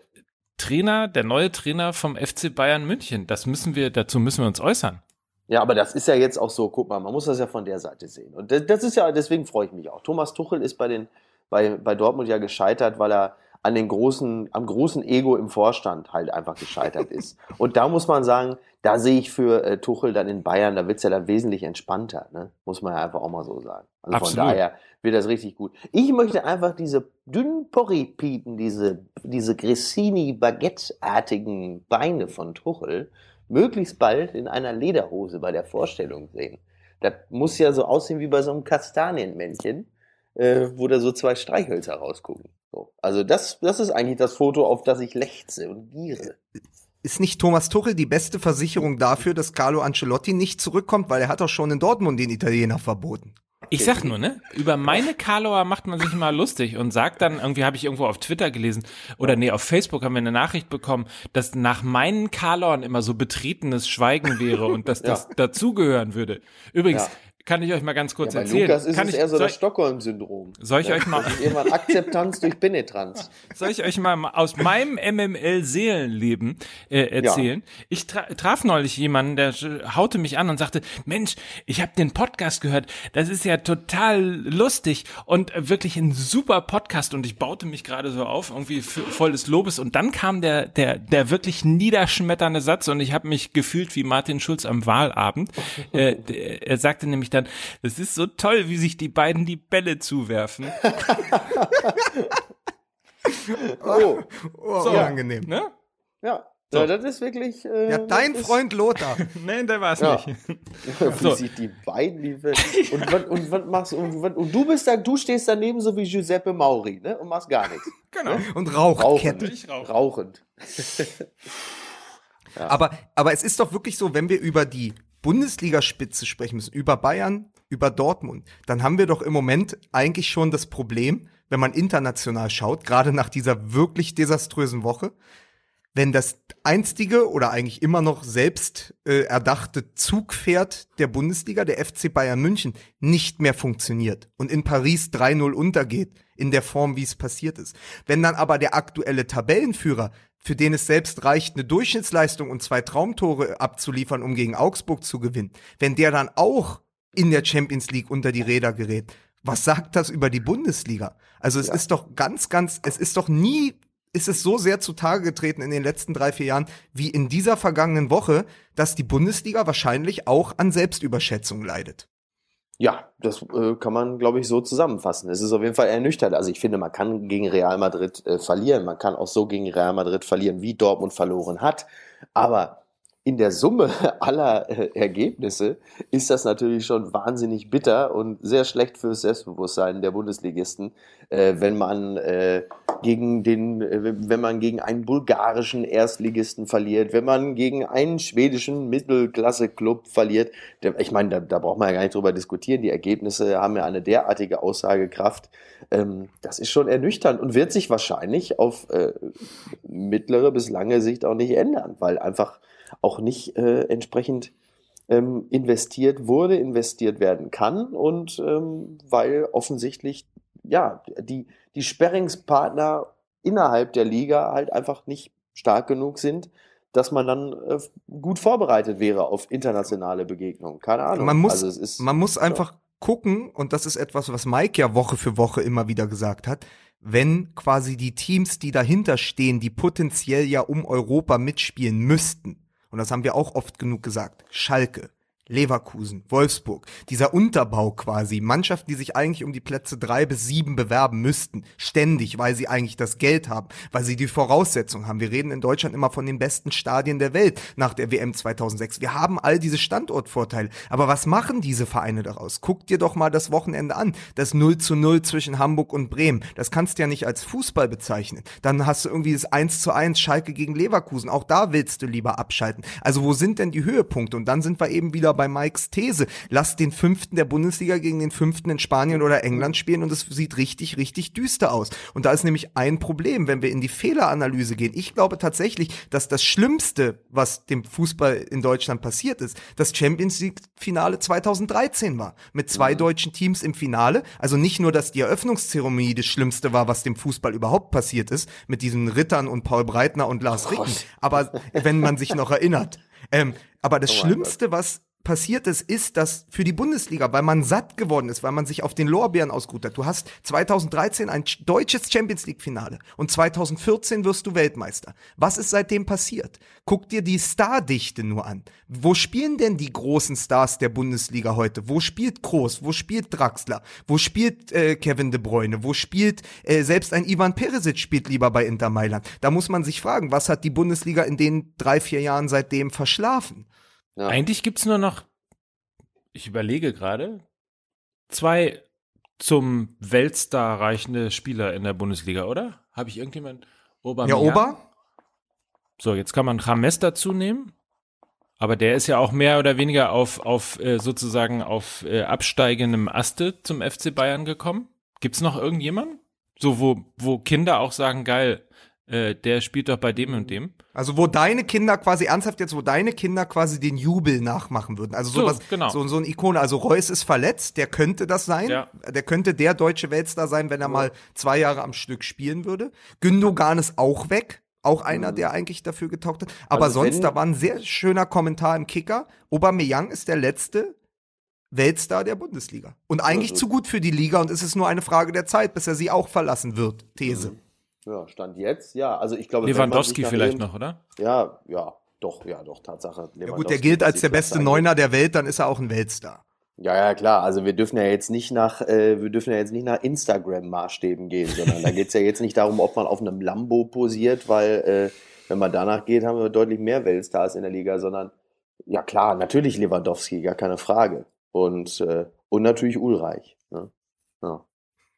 Trainer, der neue Trainer vom FC Bayern München. Das müssen wir, dazu müssen wir uns äußern. Ja, aber das ist ja jetzt auch so, guck mal, man muss das ja von der Seite sehen. Und das, ist ja, deswegen freue ich mich auch. Thomas Tuchel ist bei, den, bei, bei Dortmund ja gescheitert, weil er an den großen, am großen Ego im Vorstand halt einfach gescheitert ist. Und da muss man sagen, da sehe ich für äh, Tuchel dann in Bayern, da wird's ja dann wesentlich entspannter, ne? muss man ja einfach auch mal so sagen. Also Absolut. von daher wird das richtig gut. Ich möchte einfach diese dünnen Porripiten, diese, diese Grissini-Baguette-artigen Beine von Tuchel möglichst bald in einer Lederhose bei der Vorstellung sehen. Das muss ja so aussehen wie bei so einem Kastanienmännchen, äh, wo da so zwei Streichhölzer rausgucken. So. Also das, das ist eigentlich das Foto, auf das ich lechze und giere. Ist nicht Thomas Tuchel die beste Versicherung dafür, dass Carlo Ancelotti nicht zurückkommt, weil er hat doch schon in Dortmund den Italiener verboten. Ich sag nur, ne? Über meine Karlauer macht man sich immer lustig und sagt dann, irgendwie habe ich irgendwo auf Twitter gelesen oder nee, auf Facebook haben wir eine Nachricht bekommen, dass nach meinen Karlauern immer so betretenes Schweigen wäre und dass das dazugehören würde. Übrigens, Ja. Kann ich euch mal ganz kurz Ja, bei erzählen. Lukas ist kann es ich, eher so soll, das Stockholm-Syndrom. soll ich euch mal- irgendwann Akzeptanz durch Penetranz. soll ich euch mal aus meinem MML-Seelenleben äh, erzählen? Ich tra traf neulich jemanden, der haute mich an und sagte, Mensch, ich habe den Podcast gehört, das ist ja total lustig und äh, wirklich ein super Podcast und ich baute mich gerade so auf, irgendwie voll des Lobes und dann kam der, der, der wirklich niederschmetternde Satz und ich habe mich gefühlt wie Martin Schulz am Wahlabend. äh, er sagte nämlich dann, das ist so toll, wie sich die beiden die Bälle zuwerfen. Oh, Oh, So, unangenehm. Ne? ja. So. Ja, das ist wirklich. Äh, Ja, dein Freund Lothar. Nein, der war es Ja. nicht. Wie So. sich die beiden, die und, was- und, was machst und, was- und du bist da, du stehst daneben so wie Giuseppe Mauri, ne? Und machst gar nichts. Genau. Und raucht Rauchend. Kette. Ich rauche. Rauchend. Aber, aber es ist doch wirklich so, wenn wir über die Bundesligaspitze sprechen müssen, über Bayern, über Dortmund, dann haben wir doch im Moment eigentlich schon das Problem, wenn man international schaut, gerade nach dieser wirklich desaströsen Woche, wenn das einstige oder eigentlich immer noch selbst äh, erdachte Zugpferd der Bundesliga, der FC Bayern München, nicht mehr funktioniert und in Paris 3-0 untergeht, in der Form, wie es passiert ist. Wenn dann aber der aktuelle Tabellenführer, für den es selbst reicht, eine Durchschnittsleistung und zwei Traumtore abzuliefern, um gegen Augsburg zu gewinnen, wenn der dann auch in der Champions League unter die Räder gerät, was sagt das über die Bundesliga? Also es ist doch ganz, ganz, es ist doch nie ist es so sehr zutage getreten in den letzten drei, vier Jahren wie in dieser vergangenen Woche, dass die Bundesliga wahrscheinlich auch an Selbstüberschätzung leidet. Ja, das äh, kann man, glaube ich, so zusammenfassen. Es ist auf jeden Fall ernüchternd. Also ich finde, man kann gegen Real Madrid äh, verlieren. Man kann auch so gegen Real Madrid verlieren, wie Dortmund verloren hat. Aber in der Summe aller äh, Ergebnisse ist das natürlich schon wahnsinnig bitter und sehr schlecht fürs Selbstbewusstsein der Bundesligisten, äh, wenn man äh, gegen den, äh, wenn man gegen einen bulgarischen Erstligisten verliert, wenn man gegen einen schwedischen Mittelklasse-Club verliert. Der, ich meine, da, da braucht man ja gar nicht drüber diskutieren. Die Ergebnisse haben ja eine derartige Aussagekraft. Ähm, das ist schon ernüchternd und wird sich wahrscheinlich auf äh, mittlere bis lange Sicht auch nicht ändern, weil einfach auch nicht äh, entsprechend ähm, investiert wurde, investiert werden kann und ähm, weil offensichtlich ja die, die Sperringspartner innerhalb der Liga halt einfach nicht stark genug sind, dass man dann äh, gut vorbereitet wäre auf internationale Begegnungen. Keine Ahnung. Man muss, also es ist, man muss einfach gucken, und das ist etwas, was Mike ja Woche für Woche immer wieder gesagt hat, wenn quasi die Teams, die dahinter stehen, die potenziell ja um Europa mitspielen müssten, und das haben wir auch oft genug gesagt, Schalke, Leverkusen, Wolfsburg, dieser Unterbau quasi, Mannschaften, die sich eigentlich um die Plätze drei bis sieben bewerben müssten, ständig, weil sie eigentlich das Geld haben, weil sie die Voraussetzungen haben. Wir reden in Deutschland immer von den besten Stadien der Welt nach der WM 2006. Wir haben all diese Standortvorteile. Aber was machen diese Vereine daraus? Guck dir doch mal das Wochenende an. Das 0 zu 0 zwischen Hamburg und Bremen. Das kannst du ja nicht als Fußball bezeichnen. Dann hast du irgendwie das 1 zu 1 Schalke gegen Leverkusen. Auch da willst du lieber abschalten. Also wo sind denn die Höhepunkte? Und dann sind wir eben wieder bei Mikes These. Lass den fünften der Bundesliga gegen den fünften in Spanien oder England spielen und es sieht richtig, richtig düster aus. Und da ist nämlich ein Problem, wenn wir in die Fehleranalyse gehen. Ich glaube tatsächlich, dass das Schlimmste, was dem Fußball in Deutschland passiert ist, das Champions League Finale 2013 war. Mit zwei mhm. deutschen Teams im Finale. Also nicht nur, dass die Eröffnungszeremonie das Schlimmste war, was dem Fußball überhaupt passiert ist, mit diesen Rittern und Paul Breitner und Lars Ricken. Aber wenn man sich noch erinnert. Ähm, aber das oh Schlimmste, was passiert ist, ist, dass für die Bundesliga, weil man satt geworden ist, weil man sich auf den Lorbeeren ausgeruht hat. Du hast 2013 ein deutsches Champions League Finale und 2014 wirst du Weltmeister. Was ist seitdem passiert? Guck dir die Stardichte nur an. Wo spielen denn die großen Stars der Bundesliga heute? Wo spielt Kroos? Wo spielt Draxler? Wo spielt äh, Kevin De Bruyne? Wo spielt äh, selbst ein Ivan Perisic spielt lieber bei Inter Mailand? Da muss man sich fragen, was hat die Bundesliga in den drei, vier Jahren seitdem verschlafen? Ja. Eigentlich gibt es nur noch, ich überlege gerade, zwei zum Weltstar reichende Spieler in der Bundesliga, oder? Habe ich irgendjemand? Ober ja, Ober? So, jetzt kann man James dazu nehmen. Aber der ist ja auch mehr oder weniger auf, auf äh, sozusagen auf äh, absteigendem Aste zum FC Bayern gekommen. Gibt's noch irgendjemanden? So, wo, wo Kinder auch sagen, geil, äh, der spielt doch bei dem und dem. Also wo deine Kinder quasi ernsthaft jetzt, wo deine Kinder quasi den Jubel nachmachen würden. Also sowas, so, genau. so, so ein Ikone. Also Reus ist verletzt, der könnte das sein. Ja. Der könnte der deutsche Weltstar sein, wenn er mal zwei Jahre am Stück spielen würde. Gündogan ist auch weg. Auch einer, mhm. der eigentlich dafür getaugt hat. Aber also sonst, da war ein sehr schöner Kommentar im Kicker. Aubameyang ist der letzte Weltstar der Bundesliga. Und eigentlich also. zu gut für die Liga und es ist nur eine Frage der Zeit, bis er sie auch verlassen wird. These. Ja, Stand jetzt, ja. Also ich glaube, Lewandowski vielleicht noch, oder? Ja, ja, doch, ja, doch, Tatsache. Ja gut, der gilt als der beste Neuner der Welt, dann ist er auch ein Weltstar. Ja, ja, klar. Also wir dürfen ja jetzt nicht nach, äh, wir dürfen ja jetzt nicht nach Instagram-Maßstäben gehen, sondern da geht es ja jetzt nicht darum, ob man auf einem Lambo posiert, weil äh, wenn man danach geht, haben wir deutlich mehr Weltstars in der Liga, sondern ja klar, natürlich Lewandowski, gar keine Frage. Und, äh, und natürlich Ulreich. Ne? Ja.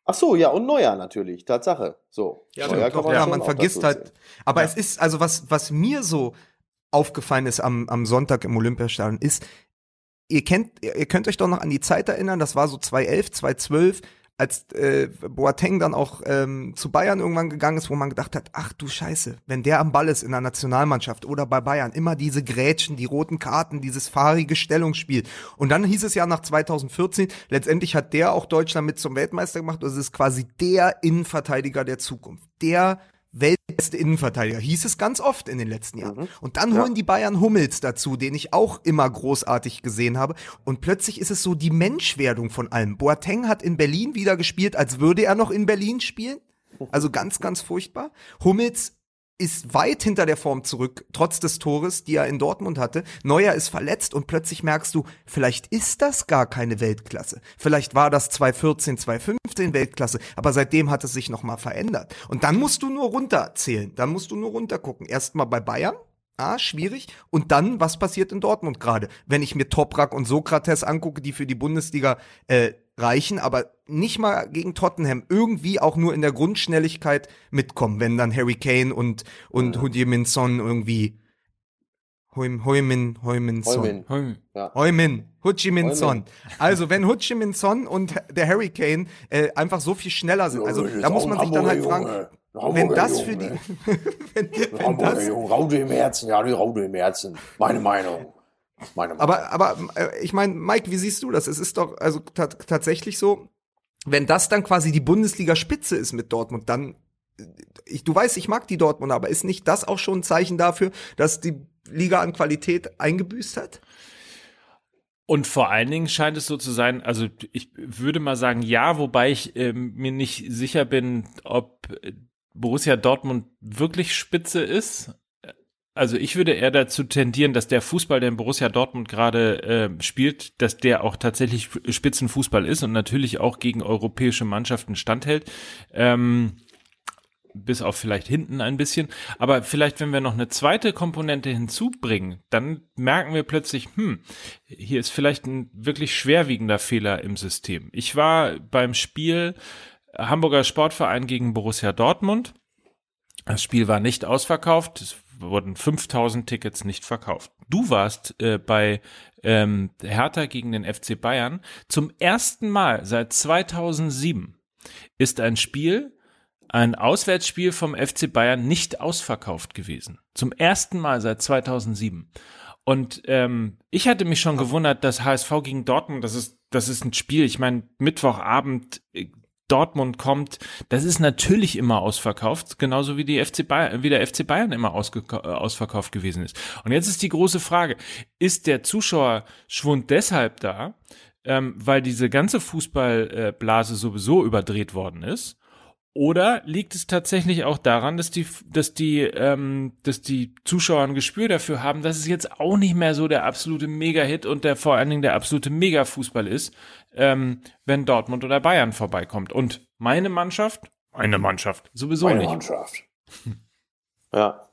Ach so, ja, und Neuer natürlich, Tatsache. So. Ja, Neuer doch, man, ja, man vergisst halt. Aber ja. es ist, also was, was mir so aufgefallen ist am, am Sonntag im Olympiastadion ist, ihr kennt, ihr könnt euch doch noch an die Zeit erinnern, das war so 2011, 2012, als äh, Boateng dann auch ähm, zu Bayern irgendwann gegangen ist, wo man gedacht hat, ach du Scheiße, wenn der am Ball ist in der Nationalmannschaft oder bei Bayern, immer diese Grätschen, die roten Karten, dieses fahrige Stellungsspiel. Und dann hieß es ja nach 2014, letztendlich hat der auch Deutschland mit zum Weltmeister gemacht. Das ist quasi der Innenverteidiger der Zukunft. Der weltbeste Innenverteidiger, hieß es ganz oft in den letzten Jahren. Mhm. Und dann holen ja. die Bayern Hummels dazu, den ich auch immer großartig gesehen habe. Und plötzlich ist es so die Menschwerdung von allem. Boateng hat in Berlin wieder gespielt, als würde er noch in Berlin spielen. Also ganz, ganz furchtbar. Hummels ist weit hinter der Form zurück, trotz des Tores, die er in Dortmund hatte. Neuer ist verletzt und plötzlich merkst du, vielleicht ist das gar keine Weltklasse. Vielleicht war das 2014, 2015 Weltklasse, aber seitdem hat es sich nochmal verändert. Und dann musst du nur runterzählen, dann musst du nur runtergucken. Erstmal bei Bayern, Ah, schwierig. Und dann, was passiert in Dortmund gerade? Wenn ich mir Toprak und Sokrates angucke, die für die Bundesliga äh, reichen, aber nicht mal gegen Tottenham irgendwie auch nur in der Grundschnelligkeit mitkommen, wenn dann Harry Kane und, und ja. Son irgendwie Heumin, Heumin, Heumin Son. Heumin, Heumin, ja. Son. Also, wenn Minh Son und der Harry Kane äh, einfach so viel schneller sind, also da muss man sich dann halt fragen, wenn das für die, wenn, wenn das, Raude im Herzen, ja, die Raude im Herzen, meine Meinung. Meine aber, aber äh, ich meine, Mike, wie siehst du das? Es ist doch also tatsächlich so, wenn das dann quasi die Bundesliga-Spitze ist mit Dortmund, dann äh, ich, du weißt, ich mag die Dortmund, aber ist nicht das auch schon ein Zeichen dafür, dass die Liga an Qualität eingebüßt hat? Und vor allen Dingen scheint es so zu sein, also ich würde mal sagen, ja, wobei ich äh, mir nicht sicher bin, ob Borussia Dortmund wirklich spitze ist. Also ich würde eher dazu tendieren, dass der Fußball, den Borussia Dortmund gerade äh, spielt, dass der auch tatsächlich Spitzenfußball ist und natürlich auch gegen europäische Mannschaften standhält. Ähm, bis auf vielleicht hinten ein bisschen. Aber vielleicht, wenn wir noch eine zweite Komponente hinzubringen, dann merken wir plötzlich, hm, hier ist vielleicht ein wirklich schwerwiegender Fehler im System. Ich war beim Spiel Hamburger Sportverein gegen Borussia Dortmund. Das Spiel war nicht ausverkauft. Es wurden 5000 Tickets nicht verkauft. du warst äh, bei ähm, Hertha gegen den FC Bayern. Zum ersten Mal seit 2007 ist ein Spiel, ein Auswärtsspiel vom FC Bayern nicht ausverkauft gewesen. Zum ersten Mal seit 2007. Und ähm, ich hatte mich schon gewundert, dass HSV gegen Dortmund, das ist, das ist ein Spiel, ich meine, Mittwochabend, äh, Dortmund kommt, das ist natürlich immer ausverkauft, genauso wie die FC Bayern, wie der FC Bayern immer äh, ausverkauft gewesen ist. Und jetzt ist die große Frage, ist der Zuschauerschwund deshalb da, ähm, weil diese ganze Fußballblase sowieso überdreht worden ist? Oder liegt es tatsächlich auch daran, dass die, dass die, ähm, dass die Zuschauer ein Gespür dafür haben, dass es jetzt auch nicht mehr so der absolute Mega-Hit und der vor allen Dingen der absolute Mega-Fußball ist, ähm, wenn Dortmund oder Bayern vorbeikommt. Und meine Mannschaft, meine Mannschaft, sowieso Meine nicht. Mannschaft. Ja.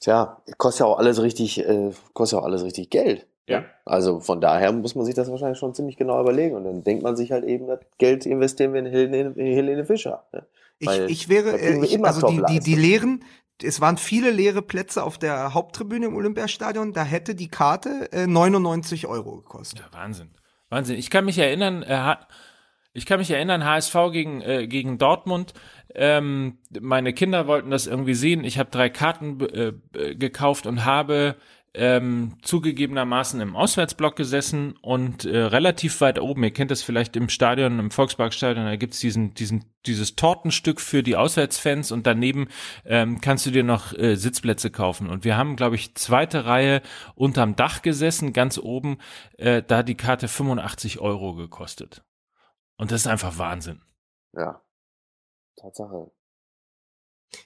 Tja, kostet ja auch alles richtig, äh, kostet ja auch alles richtig Geld. Ja. Also von daher muss man sich das wahrscheinlich schon ziemlich genau überlegen und dann denkt man sich halt eben, das Geld investieren wir in Helene, in Helene Fischer. Ne? Ich, Weil ich wäre, ich, immer also die, die, die leeren, es waren viele leere Plätze auf der Haupttribüne im Olympiastadion, da hätte die Karte äh, 99 Euro gekostet. Ja, Wahnsinn. Wahnsinn. Ich kann mich erinnern, äh, ich kann mich erinnern, HSV gegen, äh, gegen Dortmund. Ähm, meine Kinder wollten das irgendwie sehen. Ich habe drei Karten äh, gekauft und habe ähm, zugegebenermaßen im Auswärtsblock gesessen und äh, relativ weit oben, ihr kennt das vielleicht im Stadion, im Volksparkstadion, da gibt's diesen, diesen, dieses Tortenstück für die Auswärtsfans und daneben ähm, kannst du dir noch äh, Sitzplätze kaufen. Und wir haben, glaube ich, zweite Reihe unterm Dach gesessen, ganz oben, äh, da hat die Karte 85 Euro gekostet. Und das ist einfach Wahnsinn. Ja. Tatsache.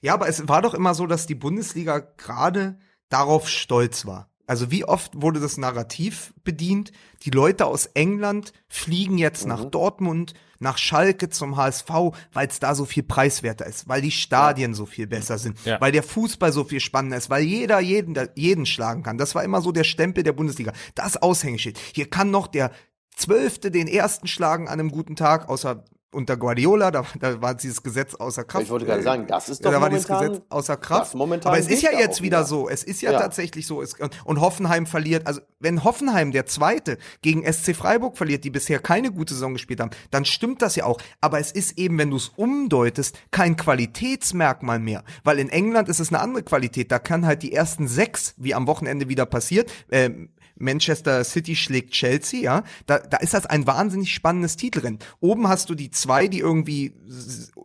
Ja, aber es war doch immer so, dass die Bundesliga gerade darauf stolz war. Also wie oft wurde das Narrativ bedient? Die Leute aus England fliegen jetzt nach Mhm. Dortmund, nach Schalke zum HSV, weil es da so viel preiswerter ist, weil die Stadien so viel besser sind, Ja. weil der Fußball so viel spannender ist, weil jeder jeden, jeden schlagen kann. Das war immer so der Stempel der Bundesliga. Das Aushängeschild. Hier kann noch der Zwölfte den ersten schlagen an einem guten Tag, außer unter Guardiola, da, da war dieses Gesetz außer Kraft. Ich wollte gerade Äh, sagen, das ist ja, doch da war dieses Gesetz außer Kraft. momentan Aber es ist ja jetzt wieder wieder. so. Es ist ja, Ja. tatsächlich so. Es, und Hoffenheim verliert. Also wenn Hoffenheim der Zweite gegen SC Freiburg verliert, die bisher keine gute Saison gespielt haben, dann stimmt das ja auch. Aber es ist eben, wenn du es umdeutest, kein Qualitätsmerkmal mehr. Weil in England ist es eine andere Qualität. Da kann halt die ersten sechs, wie am Wochenende wieder passiert, ähm, Manchester City schlägt Chelsea, ja, da, da ist das ein wahnsinnig spannendes Titelrennen. Oben hast du die zwei, die irgendwie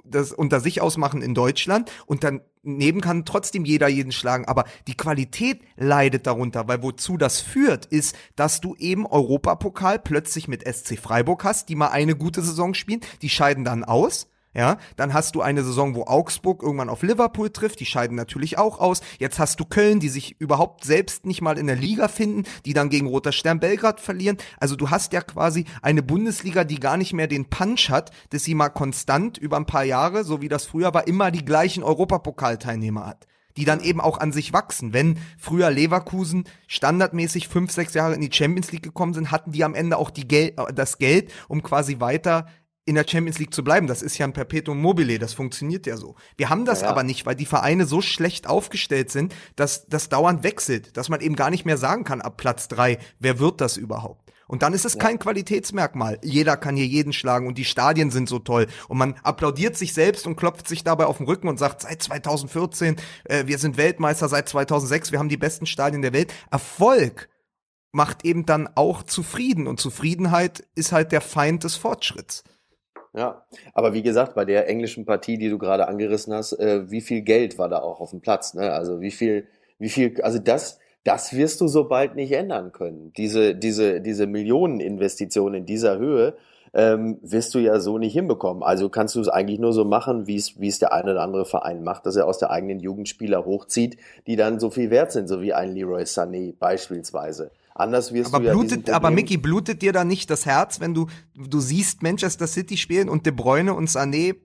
das unter sich ausmachen in Deutschland und dann neben kann trotzdem jeder jeden schlagen, aber die Qualität leidet darunter, weil wozu das führt, ist, dass du eben Europapokal plötzlich mit SC Freiburg hast, die mal eine gute Saison spielen, die scheiden dann aus. Ja, dann hast du eine Saison, wo Augsburg irgendwann auf Liverpool trifft, die scheiden natürlich auch aus. Jetzt hast du Köln, die sich überhaupt selbst nicht mal in der Liga finden, die dann gegen Roter Stern Belgrad verlieren. Also du hast ja quasi eine Bundesliga, die gar nicht mehr den Punch hat, dass sie mal konstant über ein paar Jahre, so wie das früher war, immer die gleichen Europapokalteilnehmer hat die dann eben auch an sich wachsen. Wenn früher Leverkusen standardmäßig fünf, sechs Jahre in die Champions League gekommen sind, hatten die am Ende auch die Gel äh, das Geld, um quasi weiter in der Champions League zu bleiben. Das ist ja ein Perpetuum mobile, das funktioniert ja so. Wir haben das Ja, ja. aber nicht, weil die Vereine so schlecht aufgestellt sind, dass das dauernd wechselt, dass man eben gar nicht mehr sagen kann ab Platz drei, wer wird das überhaupt? Und dann ist es kein Qualitätsmerkmal. Jeder kann hier jeden schlagen und die Stadien sind so toll. Und man applaudiert sich selbst und klopft sich dabei auf den Rücken und sagt, seit 2014, äh, wir sind Weltmeister, seit 2006, wir haben die besten Stadien der Welt. Erfolg macht eben dann auch zufrieden und Zufriedenheit ist halt der Feind des Fortschritts. Ja, aber wie gesagt, bei der englischen Partie, die du gerade angerissen hast, äh, wie viel Geld war da auch auf dem Platz, ne? Also wie viel, wie viel, also das, das wirst du so bald nicht ändern können. Diese, diese, diese Millioneninvestition in dieser Höhe, ähm, wirst du ja so nicht hinbekommen. Also kannst du es eigentlich nur so machen, wie es, wie es der eine oder andere Verein macht, dass er aus der eigenen Jugendspieler hochzieht, die dann so viel wert sind, so wie ein Leroy Sané beispielsweise. Anders wirst Aber du ja blutet, aber Mickey, blutet dir da nicht das Herz, wenn du, du siehst Manchester City spielen und De Bruyne und Sané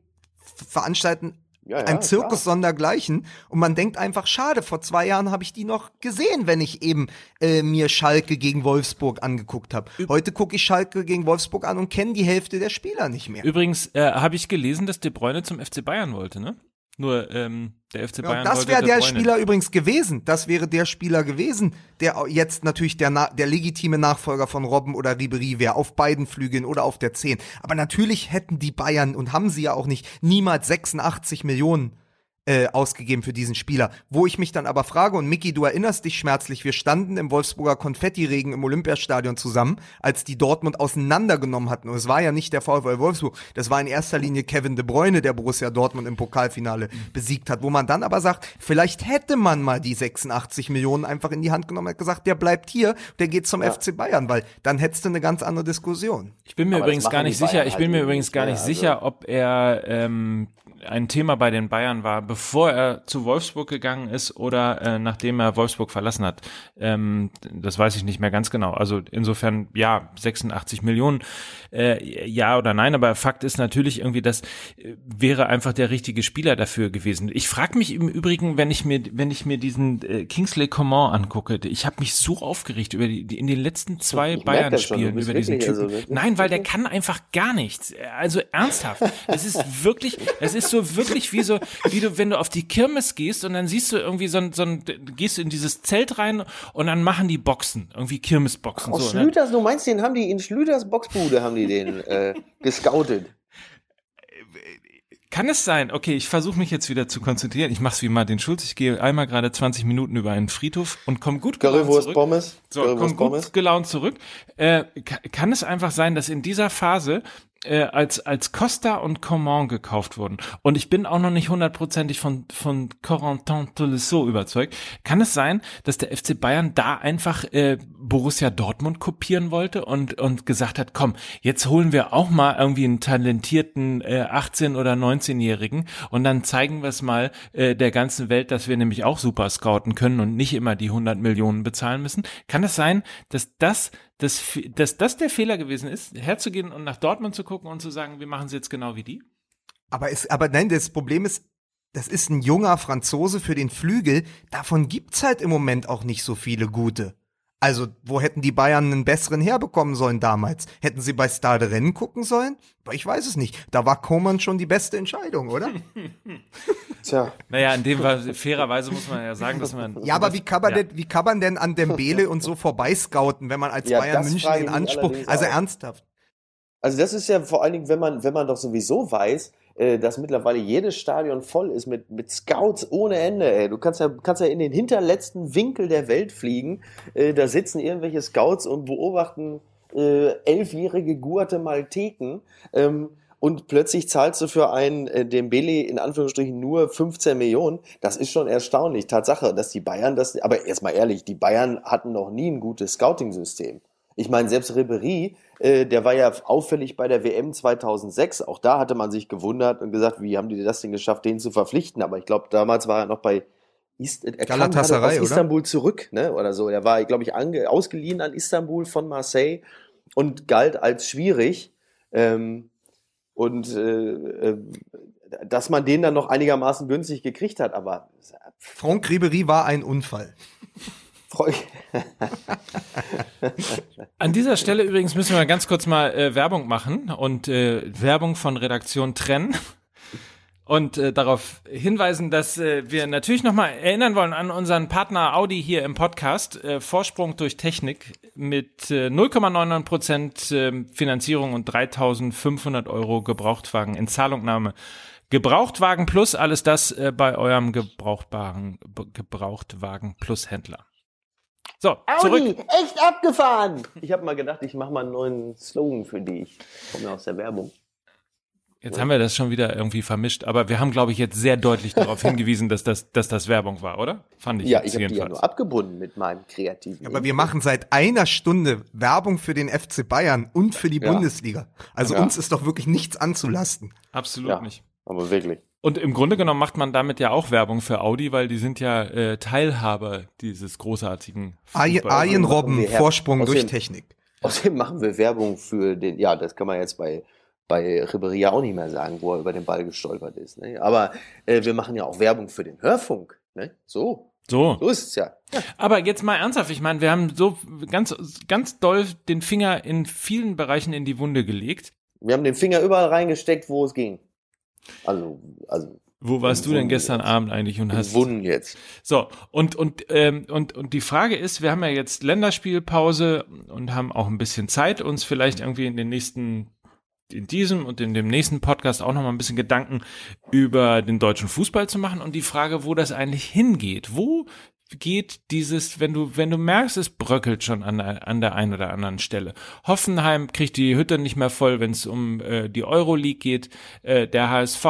veranstalten Ja, ja, ein Zirkus klar. sondergleichen und man denkt einfach, schade, vor zwei Jahren habe ich die noch gesehen, wenn ich eben äh, mir Schalke gegen Wolfsburg angeguckt habe. Heute gucke ich Schalke gegen Wolfsburg an und kenne die Hälfte der Spieler nicht mehr. Übrigens äh, habe ich gelesen, dass De Bruyne zum FC Bayern wollte, ne? Nur ähm, der FC Ja, Bayern und das wäre De der. Spieler übrigens gewesen. Das wäre der Spieler gewesen, der jetzt natürlich der, der legitime Nachfolger von Robben oder Ribery wäre, auf beiden Flügeln oder auf der 10. Aber natürlich hätten die Bayern, und haben sie ja auch nicht, niemals 86 Millionen äh, ausgegeben für diesen Spieler. Wo ich mich dann aber frage, und Micky, du erinnerst dich schmerzlich, wir standen im Wolfsburger Konfettiregen im Olympiastadion zusammen, als die Dortmund auseinandergenommen hatten. Und es war ja nicht der VfL Wolfsburg, das war in erster Linie Kevin de Bruyne, der Borussia Dortmund im Pokalfinale besiegt hat. Wo man dann aber sagt, vielleicht hätte man mal die 86 Millionen einfach in die Hand genommen und hat gesagt, der bleibt hier, der geht zum FC Bayern, weil dann hättest du eine ganz andere Diskussion. Ich bin mir Aber übrigens gar nicht sicher, ich halt bin mir eben übrigens gar nicht Also- sicher, ob er ähm, ein Thema bei den Bayern war, bevor er zu Wolfsburg gegangen ist oder äh, nachdem er Wolfsburg verlassen hat. Ähm, das weiß ich nicht mehr ganz genau. Also insofern, ja, 86 Millionen, äh, ja oder nein, aber Fakt ist natürlich irgendwie, das äh, wäre einfach der richtige Spieler dafür gewesen. Ich frage mich im Übrigen, wenn ich mir, wenn ich mir diesen äh, Kingsley Coman angucke, ich habe mich so aufgeregt über die, die in den letzten zwei Bayern-Spielen über diesen wirklich, Typen. also Nein, weil der kann einfach gar nichts. Also ernsthaft. Es ist wirklich, es ist so wirklich wie so, wie du, wenn du auf die Kirmes gehst und dann siehst du irgendwie so ein, so ein gehst du in dieses Zelt rein und dann machen die Boxen, irgendwie Kirmesboxen. Aus so, ne? Schlüters, du meinst, den haben die in Schlüters Boxbude haben die den äh, gescoutet. Kann es sein? Okay, ich versuche mich jetzt wieder zu konzentrieren. Ich mach's wie Martin Schulz. Ich gehe einmal gerade 20 Minuten über einen Friedhof und komme gut gelaunt zurück. Pommes. So, komm gut gelaunt zurück. Äh, ka- kann es einfach sein, dass in dieser Phase äh, als als Costa und Coman gekauft wurden und ich bin auch noch nicht hundertprozentig von von Corentin Tolisso überzeugt. Kann es sein, dass der FC Bayern da einfach äh, Borussia Dortmund kopieren wollte und und gesagt hat, komm, jetzt holen wir auch mal irgendwie einen talentierten äh, 18 oder 19-Jährigen und dann zeigen wir es mal äh, der ganzen Welt, dass wir nämlich auch super scouten können und nicht immer die 100 Millionen bezahlen müssen. Kann es sein, dass das dass, dass das der Fehler gewesen ist, herzugehen und nach Dortmund zu gucken und zu sagen, wir machen es jetzt genau wie die? Aber es, aber nein, das Problem ist, das ist ein junger Franzose für den Flügel. Davon gibt's halt im Moment auch nicht so viele gute. Also, wo hätten die Bayern einen besseren herbekommen sollen damals? Hätten sie bei Stade Rennen gucken sollen? Aber Ich weiß es nicht. Da war Koman schon die beste Entscheidung, oder? Tja, Naja, in dem Fall, fairerweise muss man ja sagen, dass man. Ja, aber wie kann man Ja. denn, wie kann man denn an Dembele und so vorbeiscouten, wenn man als Ja, Bayern München den Anspruch, also ernsthaft. Also das ist ja vor allen Dingen, wenn man, wenn man doch sowieso weiß, äh, dass mittlerweile jedes Stadion voll ist mit, mit Scouts ohne Ende. Ey. Du kannst ja, kannst ja in den hinterletzten Winkel der Welt fliegen. Äh, da sitzen irgendwelche Scouts und beobachten äh, elfjährige Guatemalteken. Ähm, und plötzlich zahlst du für einen äh, Dembele in Anführungsstrichen nur 15 Millionen. Das ist schon erstaunlich. Tatsache, dass die Bayern das, aber erstmal ehrlich, die Bayern hatten noch nie ein gutes Scouting-System. Ich meine, selbst Ribery, äh, der war ja auffällig bei der WM 2006. Auch da hatte man sich gewundert und gesagt, wie haben die das denn geschafft, den zu verpflichten? Aber ich glaube, damals war er noch bei Ist, er kam Galatasaray, aus oder? Istanbul zurück, ne? Oder so. Er war, glaube ich, ausgeliehen an Istanbul von Marseille und galt als schwierig. Ähm, und äh, äh, dass man den dann noch einigermaßen günstig gekriegt hat, aber Franck Ribery war ein Unfall. Freu- An dieser Stelle übrigens müssen wir ganz kurz mal äh, Werbung machen und äh, Werbung von Redaktion trennen. Und äh, darauf hinweisen, dass äh, wir natürlich nochmal erinnern wollen an unseren Partner Audi hier im Podcast. Äh, Vorsprung durch Technik mit äh, 0,99 Prozent äh, Finanzierung und 3.500 Euro Gebrauchtwagen in Zahlungnahme. Gebrauchtwagen Plus, alles das äh, bei eurem Gebrauchtwagen, Gebrauchtwagen Plus Händler. So, zurück. Audi, echt abgefahren. Ich habe mal gedacht, ich mache mal einen neuen Slogan für die. Ich komme ja aus der Werbung. Jetzt haben wir das schon wieder irgendwie vermischt, aber wir haben, glaube ich, jetzt sehr deutlich darauf hingewiesen, dass das, dass das Werbung war, oder? Fand ich Ja, jetzt ich habe die ja nur abgebunden mit meinem kreativen. Aber wir machen seit einer Stunde Werbung für den FC Bayern und für die Ja. Bundesliga. Also Ja. uns ist doch wirklich nichts anzulasten. Absolut Ja. nicht. Aber wirklich. Und im Grunde genommen macht man damit ja auch Werbung für Audi, weil die sind ja äh, Teilhaber dieses großartigen Arjen, Fußballs. Arjen Robben, wir her- Vorsprung durch außerdem- Technik. Außerdem machen wir Werbung für den, ja, das kann man jetzt bei, bei Ribéry ja auch nicht mehr sagen, wo er über den Ball gestolpert ist. Ne? Aber äh, wir machen ja auch Werbung für den Hörfunk. Ne? So, So, so ist es ja. aber jetzt mal ernsthaft, ich meine, wir haben so ganz, ganz doll den Finger in vielen Bereichen in die Wunde gelegt. Wir haben den Finger überall reingesteckt, wo es ging. Also, also Wo warst du denn gestern Abend eigentlich und hast Gewonnen jetzt. so und und ähm, und und die Frage ist, wir haben ja jetzt Länderspielpause und haben auch ein bisschen Zeit, uns vielleicht irgendwie in den nächsten in diesem und in dem nächsten Podcast auch noch mal ein bisschen Gedanken über den deutschen Fußball zu machen und die Frage, wo das eigentlich hingeht. Wo geht dieses, wenn du, wenn du merkst, es bröckelt schon an der, an der einen oder anderen Stelle. Hoffenheim kriegt die Hütte nicht mehr voll, wenn es um äh, die Euroleague geht. Äh, der HSV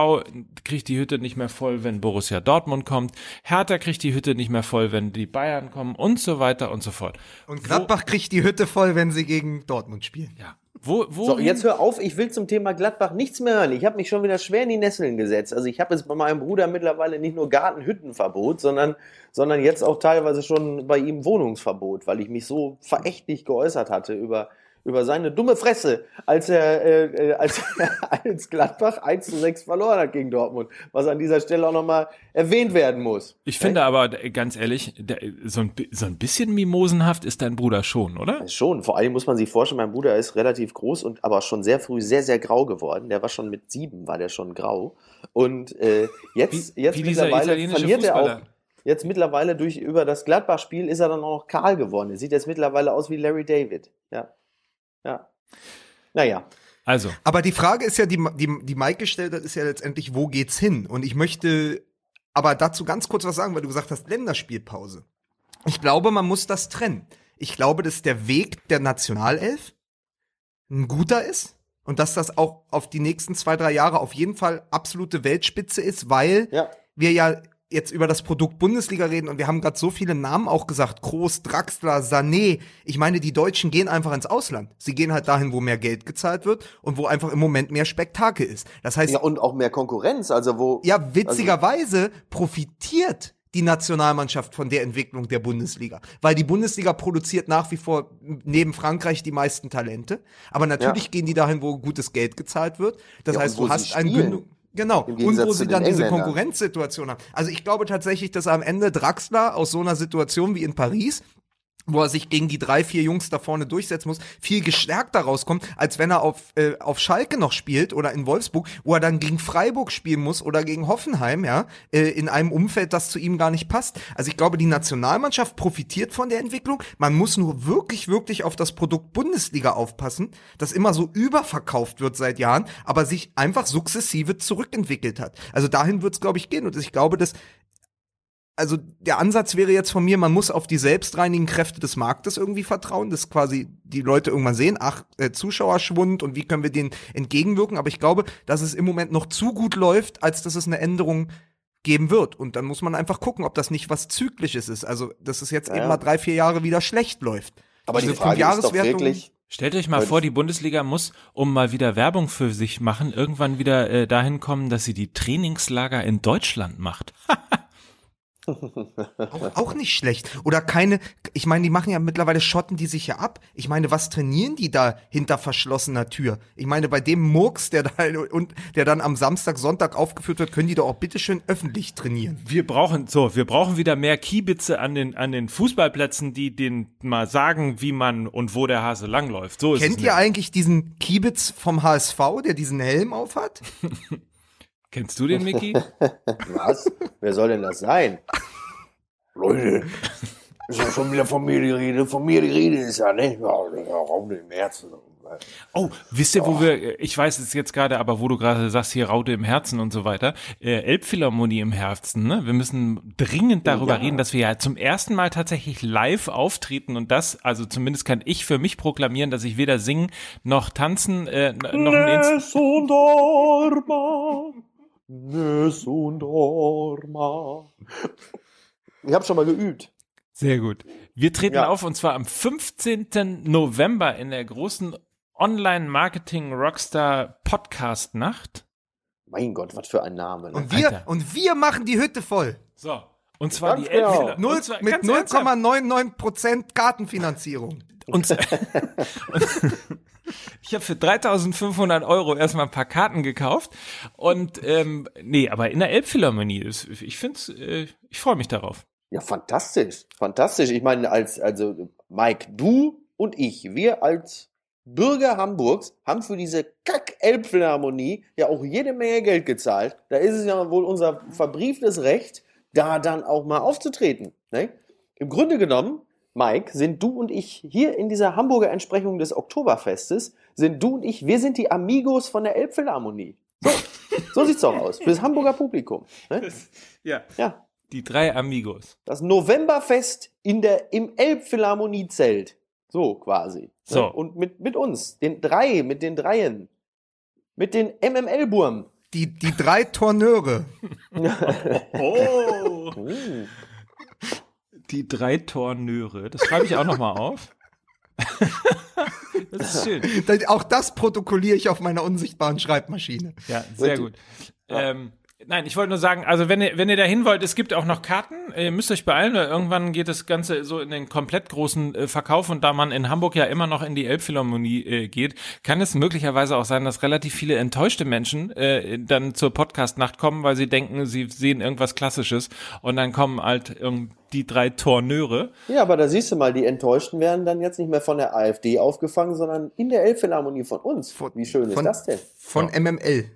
kriegt die Hütte nicht mehr voll, wenn Borussia Dortmund kommt. Hertha kriegt die Hütte nicht mehr voll, wenn die Bayern kommen und so weiter und so fort. Und Gladbach kriegt die Hütte voll, wenn sie gegen Dortmund spielen. Ja. Wo, wo So, jetzt hör auf, ich will zum Thema Gladbach nichts mehr hören. Ich habe mich schon wieder schwer in die Nesseln gesetzt. Also ich habe jetzt bei meinem Bruder mittlerweile nicht nur Gartenhüttenverbot, sondern, sondern jetzt auch teilweise schon bei ihm Wohnungsverbot, weil ich mich so verächtlich geäußert hatte über, über seine dumme Fresse, als er, äh, äh, als, als Gladbach 1 zu 6 verloren hat gegen Dortmund, was an dieser Stelle auch nochmal erwähnt werden muss. Ich finde aber, ganz ehrlich, so, ein, so ein bisschen mimosenhaft ist dein Bruder schon, oder? Schon, vor allem muss man sich vorstellen, mein Bruder ist relativ groß und aber schon sehr früh sehr, sehr grau geworden. Der war schon mit sieben, war der schon grau. Und äh, jetzt, Wie- jetzt wie mittlerweile verliert er auch. Jetzt mittlerweile durch über das Gladbach-Spiel ist er dann auch noch kahl geworden. Er sieht jetzt mittlerweile aus wie Larry David. Ja. Ja. Naja. Also, Aber die Frage ist ja, die, die, die Mike gestellt hat, ist ja letztendlich, wo geht's hin? Und ich möchte aber dazu ganz kurz was sagen, weil du gesagt hast, Länderspielpause. Ich glaube, man muss das trennen. Ich glaube, dass der Weg der Nationalelf ein guter ist und dass das auch auf die nächsten zwei, drei Jahre auf jeden Fall absolute Weltspitze ist, weil Ja. wir ja jetzt über das Produkt Bundesliga reden und wir haben gerade so viele Namen auch gesagt, Kroos, Draxler, Sané. Ich meine, die Deutschen gehen einfach ins Ausland. Sie gehen halt dahin, wo mehr Geld gezahlt wird und wo einfach im Moment mehr Spektakel ist. Das heißt, ja. Und auch mehr Konkurrenz. Also wo. ja, witzigerweise profitiert die Nationalmannschaft von der Entwicklung der Bundesliga. Weil die Bundesliga produziert nach wie vor neben Frankreich die meisten Talente. Aber natürlich Ja. gehen die dahin, wo gutes Geld gezahlt wird. Das Ja, heißt, wo du hast ein spielen. Genau. Und wo sie dann diese. Konkurrenzsituation haben. Also ich glaube tatsächlich, dass am Ende Draxler aus so einer Situation wie in Paris wo er sich gegen die drei, vier Jungs da vorne durchsetzen muss, viel gestärkter rauskommt, als wenn er auf, äh, auf Schalke noch spielt oder in Wolfsburg, wo er dann gegen Freiburg spielen muss oder gegen Hoffenheim, ja, äh, in einem Umfeld, das zu ihm gar nicht passt. Also ich glaube, die Nationalmannschaft profitiert von der Entwicklung. Man muss nur wirklich, wirklich auf das Produkt Bundesliga aufpassen, das immer so überverkauft wird seit Jahren, aber sich einfach sukzessive zurückentwickelt hat. Also dahin wird es, glaube ich, gehen. Und ich glaube, dass also der Ansatz wäre jetzt von mir, man muss auf die selbstreinigen Kräfte des Marktes irgendwie vertrauen, dass quasi die Leute irgendwann sehen, ach, äh, Zuschauerschwund und wie können wir denen entgegenwirken. Aber ich glaube, dass es im Moment noch zu gut läuft, als dass es eine Änderung geben wird. Und dann muss man einfach gucken, ob das nicht was Zyklisches ist. Also, dass es jetzt Ja. eben mal drei, vier Jahre wieder schlecht läuft. aber die Diese Frage ist doch Fünfjahreswertung- wirklich. stellt euch mal vor, die Bundesliga muss, um mal wieder Werbung für sich machen, irgendwann wieder äh, dahin kommen, dass sie die Trainingslager in Deutschland macht. Auch, auch nicht schlecht. Oder keine, ich meine, die machen ja mittlerweile Schotten die sich ja ab. Ich meine, was trainieren die da hinter verschlossener Tür? Ich meine, bei dem Murks, der da und der dann am Samstag, Sonntag aufgeführt wird, können die doch auch bitteschön öffentlich trainieren. Wir brauchen so, wir brauchen wieder mehr Kiebitze an den an den Fußballplätzen, die den mal sagen, wie man und wo der Hase langläuft. So Kennt ihr eigentlich diesen Kiebitz vom HSV, der diesen Helm aufhat? Kennst du den, Micky? Was? Wer soll denn das sein? Leute, ist ja schon wieder von mir die Rede. Von mir die Rede ist ja? Ja, Raum im Herzen. Oh, wisst ihr, wo wir, ich weiß es jetzt gerade, aber wo du gerade sagst, hier Raute im Herzen und so weiter, äh, Elbphilharmonie im Herzen, ne? Wir müssen dringend darüber Ja. reden, dass wir ja zum ersten Mal tatsächlich live auftreten und das, also zumindest kann ich für mich proklamieren, dass ich weder singen noch tanzen, äh, noch ein Nessun dorma, nessun dorma. Ich habe schon mal geübt. Sehr gut. Wir treten Ja. auf und zwar am 15. November in der großen Online-Marketing-Rockstar-Podcast-Nacht. Mein Gott, was für ein Name. Ne? Und wir, Alter. und wir machen die Hütte voll. So. Und zwar Ganz die genau. Elbphilharmonie. Null, Und zwar mit ganz ernsthaft. 0,99% Kartenfinanzierung. Und, und ich habe für 3500 Euro erstmal ein paar Karten gekauft. Und ähm, nee, aber in der Elbphilharmonie, ist, ich finde äh, ich freue mich darauf. Ja, fantastisch. Fantastisch. Ich meine, als, also, Mike, du und ich, wir als Bürger Hamburgs haben für diese Kack-Elbphilharmonie ja auch jede Menge Geld gezahlt. Da ist es ja wohl unser verbrieftes Recht, da dann auch mal aufzutreten. Ne? Im Grunde genommen, Mike, sind du und ich hier in dieser Hamburger Entsprechung des Oktoberfestes, sind du und ich, wir sind die Amigos von der Elbphilharmonie. So, so sieht's doch aus. Für das Hamburger Publikum. Ne? Ja. Ja. Die drei Amigos. Das Novemberfest in der, im Elbphilharmonie-Zelt. So quasi. So. Ne? Und mit, mit uns, den drei, mit den Dreien. Mit den MML-Burm. Die, die drei Torneure. Oh. Die drei Torneure. Das schreibe ich auch noch mal auf. das ist schön. Auch das protokolliere ich auf meiner unsichtbaren Schreibmaschine. Ja, sehr gut. Ähm, nein, ich wollte nur sagen, also wenn ihr, wenn ihr da hin wollt, es gibt auch noch Karten. Ihr müsst euch beeilen, weil irgendwann geht das Ganze so in den komplett großen äh, Verkauf und da man in Hamburg ja immer noch in die Elbphilharmonie äh, geht, kann es möglicherweise auch sein, dass relativ viele enttäuschte Menschen äh, dann zur Podcast-Nacht kommen, weil sie denken, sie sehen irgendwas Klassisches und dann kommen halt irgend die drei Torneure. Ja, aber da siehst du mal, die Enttäuschten werden dann jetzt nicht mehr von der AfD aufgefangen, sondern in der Elbphilharmonie von uns. Wie schön von, ist das denn? Von MML.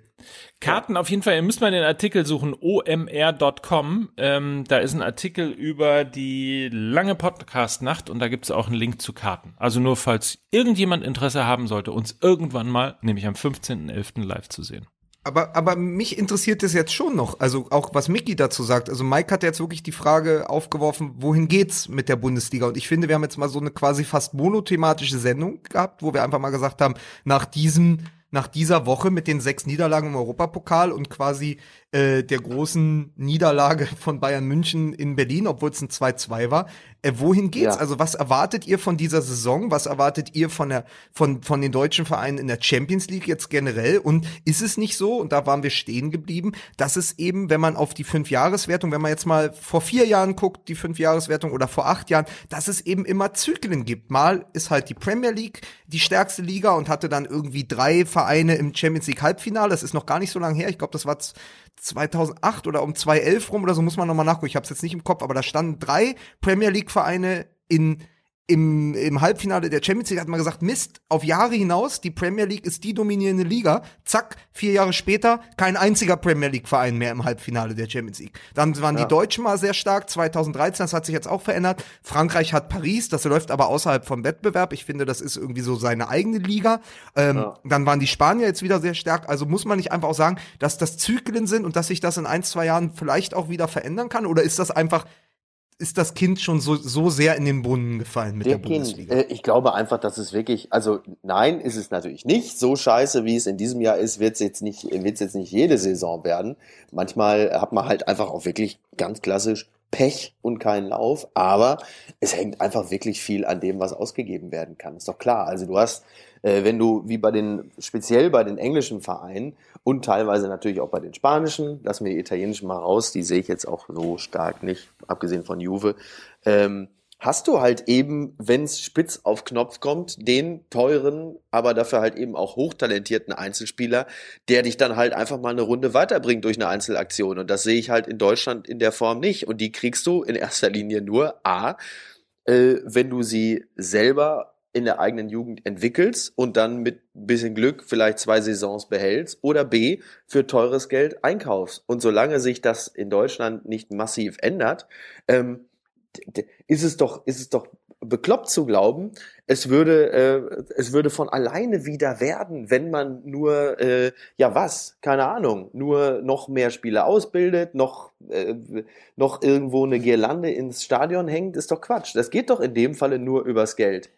Karten auf jeden Fall, ihr müsst mal den Artikel suchen, omr.com. Ähm, da ist ein Artikel über die lange Podcast-Nacht und da gibt es auch einen Link zu Karten. Also nur falls irgendjemand Interesse haben sollte, uns irgendwann mal, nämlich am 15.11. live zu sehen. Aber, aber mich interessiert das jetzt schon noch, also auch was Mickey dazu sagt. Also Mike hat jetzt wirklich die Frage aufgeworfen, wohin geht's mit der Bundesliga? Und ich finde, wir haben jetzt mal so eine quasi fast monothematische Sendung gehabt, wo wir einfach mal gesagt haben, nach diesem nach dieser Woche mit den sechs Niederlagen im Europapokal und quasi äh, der großen Niederlage von Bayern München in Berlin, obwohl es ein 2-2 war. Äh, wohin geht's? Ja. Also was erwartet ihr von dieser Saison? Was erwartet ihr von der von von den deutschen Vereinen in der Champions League jetzt generell? Und ist es nicht so? Und da waren wir stehen geblieben, dass es eben, wenn man auf die Fünfjahreswertung, wenn man jetzt mal vor vier Jahren guckt, die Fünfjahreswertung oder vor acht Jahren, dass es eben immer Zyklen gibt. Mal ist halt die Premier League die stärkste Liga und hatte dann irgendwie drei Vereine im Champions League Halbfinale. Das ist noch gar nicht so lange her. Ich glaube, das war 2008 oder um 2011 rum oder so, muss man nochmal nachgucken. Ich habe es jetzt nicht im Kopf, aber da standen drei Premier League Vereine in im, im Halbfinale der Champions League hat man gesagt, Mist, auf Jahre hinaus, die Premier League ist die dominierende Liga. Zack, vier Jahre später, kein einziger Premier League-Verein mehr im Halbfinale der Champions League. Dann waren Ja. die Deutschen mal sehr stark, 2013, das hat sich jetzt auch verändert. Frankreich hat Paris, das läuft aber außerhalb vom Wettbewerb. Ich finde, das ist irgendwie so seine eigene Liga. Ähm, Ja. Dann waren die Spanier jetzt wieder sehr stark. Also muss man nicht einfach auch sagen, dass das Zyklen sind und dass sich das in ein, zwei Jahren vielleicht auch wieder verändern kann? Oder ist das einfach ist das Kind schon so, so sehr in den Brunnen gefallen mit der, Der Kind, Bundesliga? äh, ich glaube einfach, dass es wirklich, also nein, ist es natürlich nicht. So scheiße, wie es in diesem Jahr ist, wird es jetzt nicht, wird's jetzt nicht jede Saison werden. Manchmal hat man halt einfach auch wirklich ganz klassisch Pech und keinen Lauf, aber es hängt einfach wirklich viel an dem, was ausgegeben werden kann. Ist doch klar. Also du hast, äh, wenn du wie bei den, speziell bei den englischen Vereinen und teilweise natürlich auch bei den spanischen, lassen wir die italienischen mal raus, die sehe ich jetzt auch so stark nicht, abgesehen von Juve, ähm, hast du halt eben, wenn es spitz auf Knopf kommt, den teuren, aber dafür halt eben auch hochtalentierten Einzelspieler, der dich dann halt einfach mal eine Runde weiterbringt durch eine Einzelaktion. Und das sehe ich halt in Deutschland in der Form nicht. Und die kriegst du in erster Linie nur A, äh, wenn du sie selber in der eigenen Jugend entwickelst und dann mit bisschen Glück vielleicht zwei Saisons behältst oder B, für teures Geld einkaufst. Und solange sich das in Deutschland nicht massiv ändert, ähm, ist es doch, ist es doch bekloppt zu glauben, es würde, äh, es würde von alleine wieder werden, wenn man nur, äh, ja was, keine Ahnung, nur noch mehr Spieler ausbildet, noch, äh, noch irgendwo eine Girlande ins Stadion hängt, ist doch Quatsch. Das geht doch in dem Falle nur übers Geld.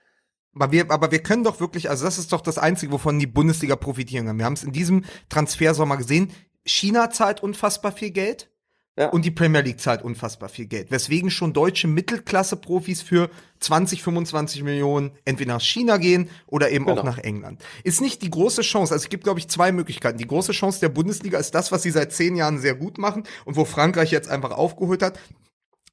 Aber wir, aber wir können doch wirklich, also das ist doch das Einzige, wovon die Bundesliga profitieren kann. Wir haben es in diesem Transfersommer gesehen. China zahlt unfassbar viel Geld Ja. und die Premier League zahlt unfassbar viel Geld. Weswegen schon deutsche Mittelklasse-Profis für 20, 25 Millionen entweder nach China gehen oder eben auch Genau. nach England. Ist nicht die große Chance, also es gibt, glaube ich, zwei Möglichkeiten. Die große Chance der Bundesliga ist das, was sie seit zehn Jahren sehr gut machen und wo Frankreich jetzt einfach aufgeholt hat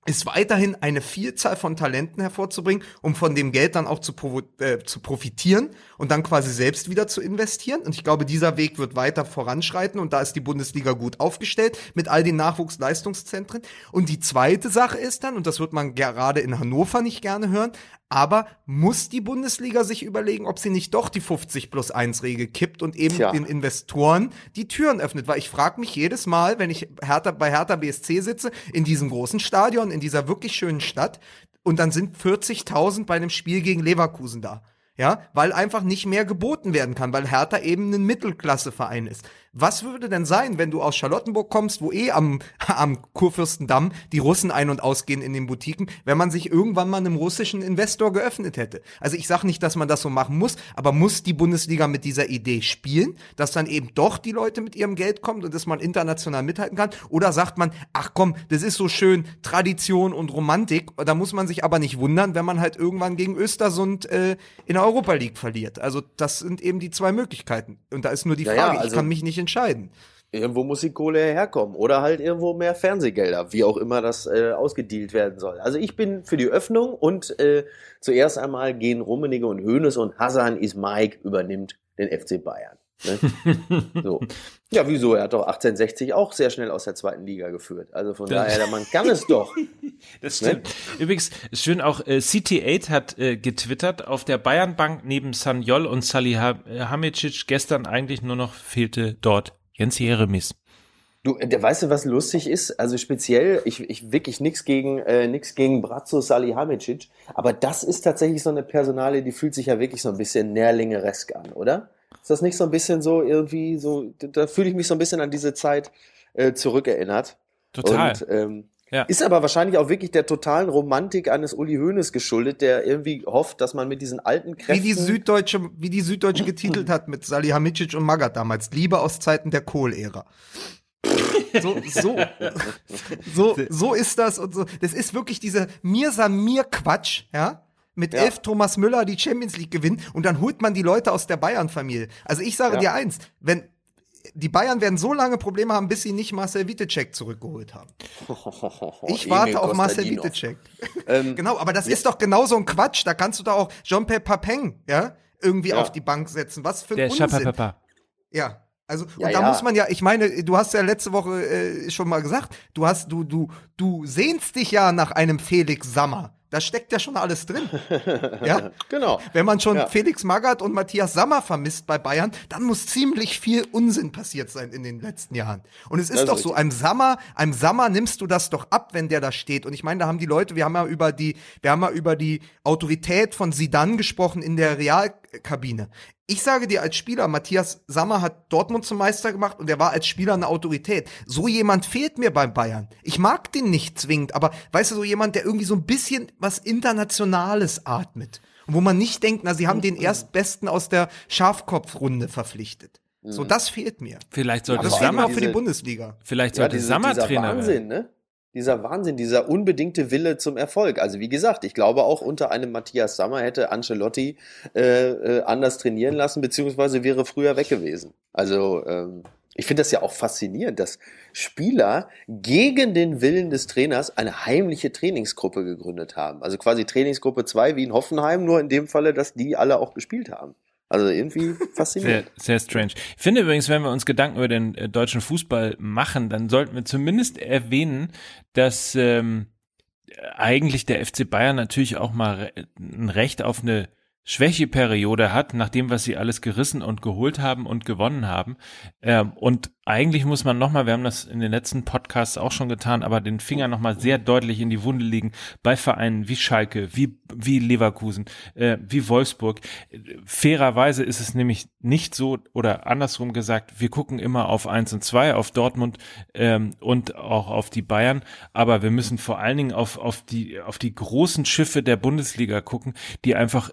ist weiterhin eine Vielzahl von Talenten hervorzubringen, um von dem Geld dann auch zu, äh, zu profitieren und dann quasi selbst wieder zu investieren. Und ich glaube, dieser Weg wird weiter voranschreiten und da ist die Bundesliga gut aufgestellt mit all den Nachwuchsleistungszentren. Und die zweite Sache ist dann, und das wird man gerade in Hannover nicht gerne hören, Aber muss die Bundesliga sich überlegen, ob sie nicht doch die 50 plus 1 Regel kippt und eben Tja. den Investoren die Türen öffnet? Weil ich frage mich jedes Mal, wenn ich Hertha, bei Hertha BSC sitze, in diesem großen Stadion, in dieser wirklich schönen Stadt, und dann sind 40.000 bei einem Spiel gegen Leverkusen da. Ja, weil einfach nicht mehr geboten werden kann, weil Hertha eben ein Mittelklasseverein ist. Was würde denn sein, wenn du aus Charlottenburg kommst, wo eh am, am Kurfürstendamm die Russen ein- und ausgehen in den Boutiquen, wenn man sich irgendwann mal einem russischen Investor geöffnet hätte? Also ich sage nicht, dass man das so machen muss, aber muss die Bundesliga mit dieser Idee spielen, dass dann eben doch die Leute mit ihrem Geld kommen und dass man international mithalten kann? Oder sagt man, ach komm, das ist so schön Tradition und Romantik, da muss man sich aber nicht wundern, wenn man halt irgendwann gegen Östersund äh, in der Europa League verliert. Also das sind eben die zwei Möglichkeiten. Und da ist nur die Frage, ja, ich also- kann mich nicht entscheiden. Irgendwo muss die Kohle herkommen oder halt irgendwo mehr Fernsehgelder, wie auch immer das äh, ausgedealt werden soll. Also ich bin für die Öffnung und äh, zuerst einmal gehen Rummenigge und Hoeneß und Hassan Ismaik übernimmt den FC Bayern. Ne? so. Ja, wieso? Er hat doch 1860 auch sehr schnell aus der zweiten Liga geführt. Also von Das- daher, der Mann kann es doch. Das stimmt. Übrigens, ist schön auch, äh, CT8 hat äh, getwittert, auf der Bayernbank neben Sanjol und Salihamidzic gestern eigentlich nur noch fehlte dort Jens Jeremis. Du, der, weißt du, was lustig ist? Also speziell, ich, ich wirklich nichts gegen äh, nix gegen Brazzo Salihamidzic, aber das ist tatsächlich so eine Personale, die fühlt sich ja wirklich so ein bisschen Nährlingeresk an, oder? Ist das nicht so ein bisschen so irgendwie so? Da fühle ich mich so ein bisschen an diese Zeit äh, zurückerinnert. Total. Und, ähm, Ja. Ist aber wahrscheinlich auch wirklich der totalen Romantik eines Uli Hoeneß geschuldet, der irgendwie hofft, dass man mit diesen alten Wie Kräften die Süddeutsche, wie die Süddeutsche getitelt hat mit Salihamidzic und Magath damals. Liebe aus Zeiten der Kohl-Ära. So, so, so, so ist das und so. Das ist wirklich diese Mir Samir Quatsch, ja? Mit Ja. elf Thomas Müller die Champions League gewinnen und dann holt man die Leute aus der Bayern-Familie. Also ich sage Ja. dir eins, wenn die Bayern werden so lange Probleme haben, bis sie nicht Marcel Wittecek zurückgeholt haben. Ich Emil warte auf Marcel. Wittecek. Ähm, Genau, aber das ist doch genau so ein Quatsch. Da kannst du da auch Jean-Pierre Papin, ja, irgendwie Ja. auf die Bank setzen. Was für ein Der Unsinn. Schapapapa. Ja. Also, Ja, und da ja. muss man ja, ich meine, du hast ja letzte Woche äh, schon mal gesagt, du hast, du, du, du sehnst dich ja nach einem Felix Sammer. Da steckt ja schon alles drin. ja. genau. Wenn man schon Ja. Felix Magath und Matthias Sammer vermisst bei Bayern, dann muss ziemlich viel Unsinn passiert sein in den letzten Jahren. Und es ist Das ist doch so, richtig. einem Sammer, einem Sammer nimmst du das doch ab, wenn der da steht. Und ich meine, da haben die Leute, wir haben ja über die, wir haben ja über die Autorität von Sidan gesprochen in der Realkabine. Ich sage dir als Spieler, Matthias Sammer hat Dortmund zum Meister gemacht und er war als Spieler eine Autorität. So jemand fehlt mir beim Bayern. Ich mag den nicht zwingend, aber weißt du, so jemand, der irgendwie so ein bisschen was Internationales atmet. Und wo man nicht denkt, na, sie haben den Erstbesten aus der Schafkopfrunde verpflichtet. So, das fehlt mir. Vielleicht sollte mir Sammer, auch für die Bundesliga. vielleicht Ja, sollte diese, Sammer Trainer werden. Wahnsinn, ne? Dieser Wahnsinn, dieser unbedingte Wille zum Erfolg. Also wie gesagt, ich glaube auch unter einem Matthias Sammer hätte Ancelotti äh, äh, anders trainieren lassen, beziehungsweise wäre früher weg gewesen. Also ähm, ich finde das ja auch faszinierend, dass Spieler gegen den Willen des Trainers eine heimliche Trainingsgruppe gegründet haben. Also quasi Trainingsgruppe 2 wie in Hoffenheim, nur in dem Falle, dass die alle auch gespielt haben. Also irgendwie Sehr, faszinierend. sehr strange. Ich finde übrigens, wenn wir uns Gedanken über den äh, deutschen Fußball machen, dann sollten wir zumindest erwähnen, dass ähm, eigentlich der FC Bayern natürlich auch mal re ein Recht auf eine Schwächeperiode hat, nach dem, was sie alles gerissen und geholt haben und gewonnen haben. Ähm, und eigentlich muss man nochmal, wir haben das in den letzten Podcasts auch schon getan, aber den Finger nochmal sehr deutlich in die Wunde legen bei Vereinen wie Schalke, wie, wie Leverkusen, äh, wie Wolfsburg. Fairerweise ist es nämlich nicht so, oder andersrum gesagt, wir gucken immer auf eins und zwei, auf Dortmund ähm, und auch auf die Bayern, aber wir müssen vor allen Dingen auf, auf, die, auf die großen Schiffe der Bundesliga gucken, die einfach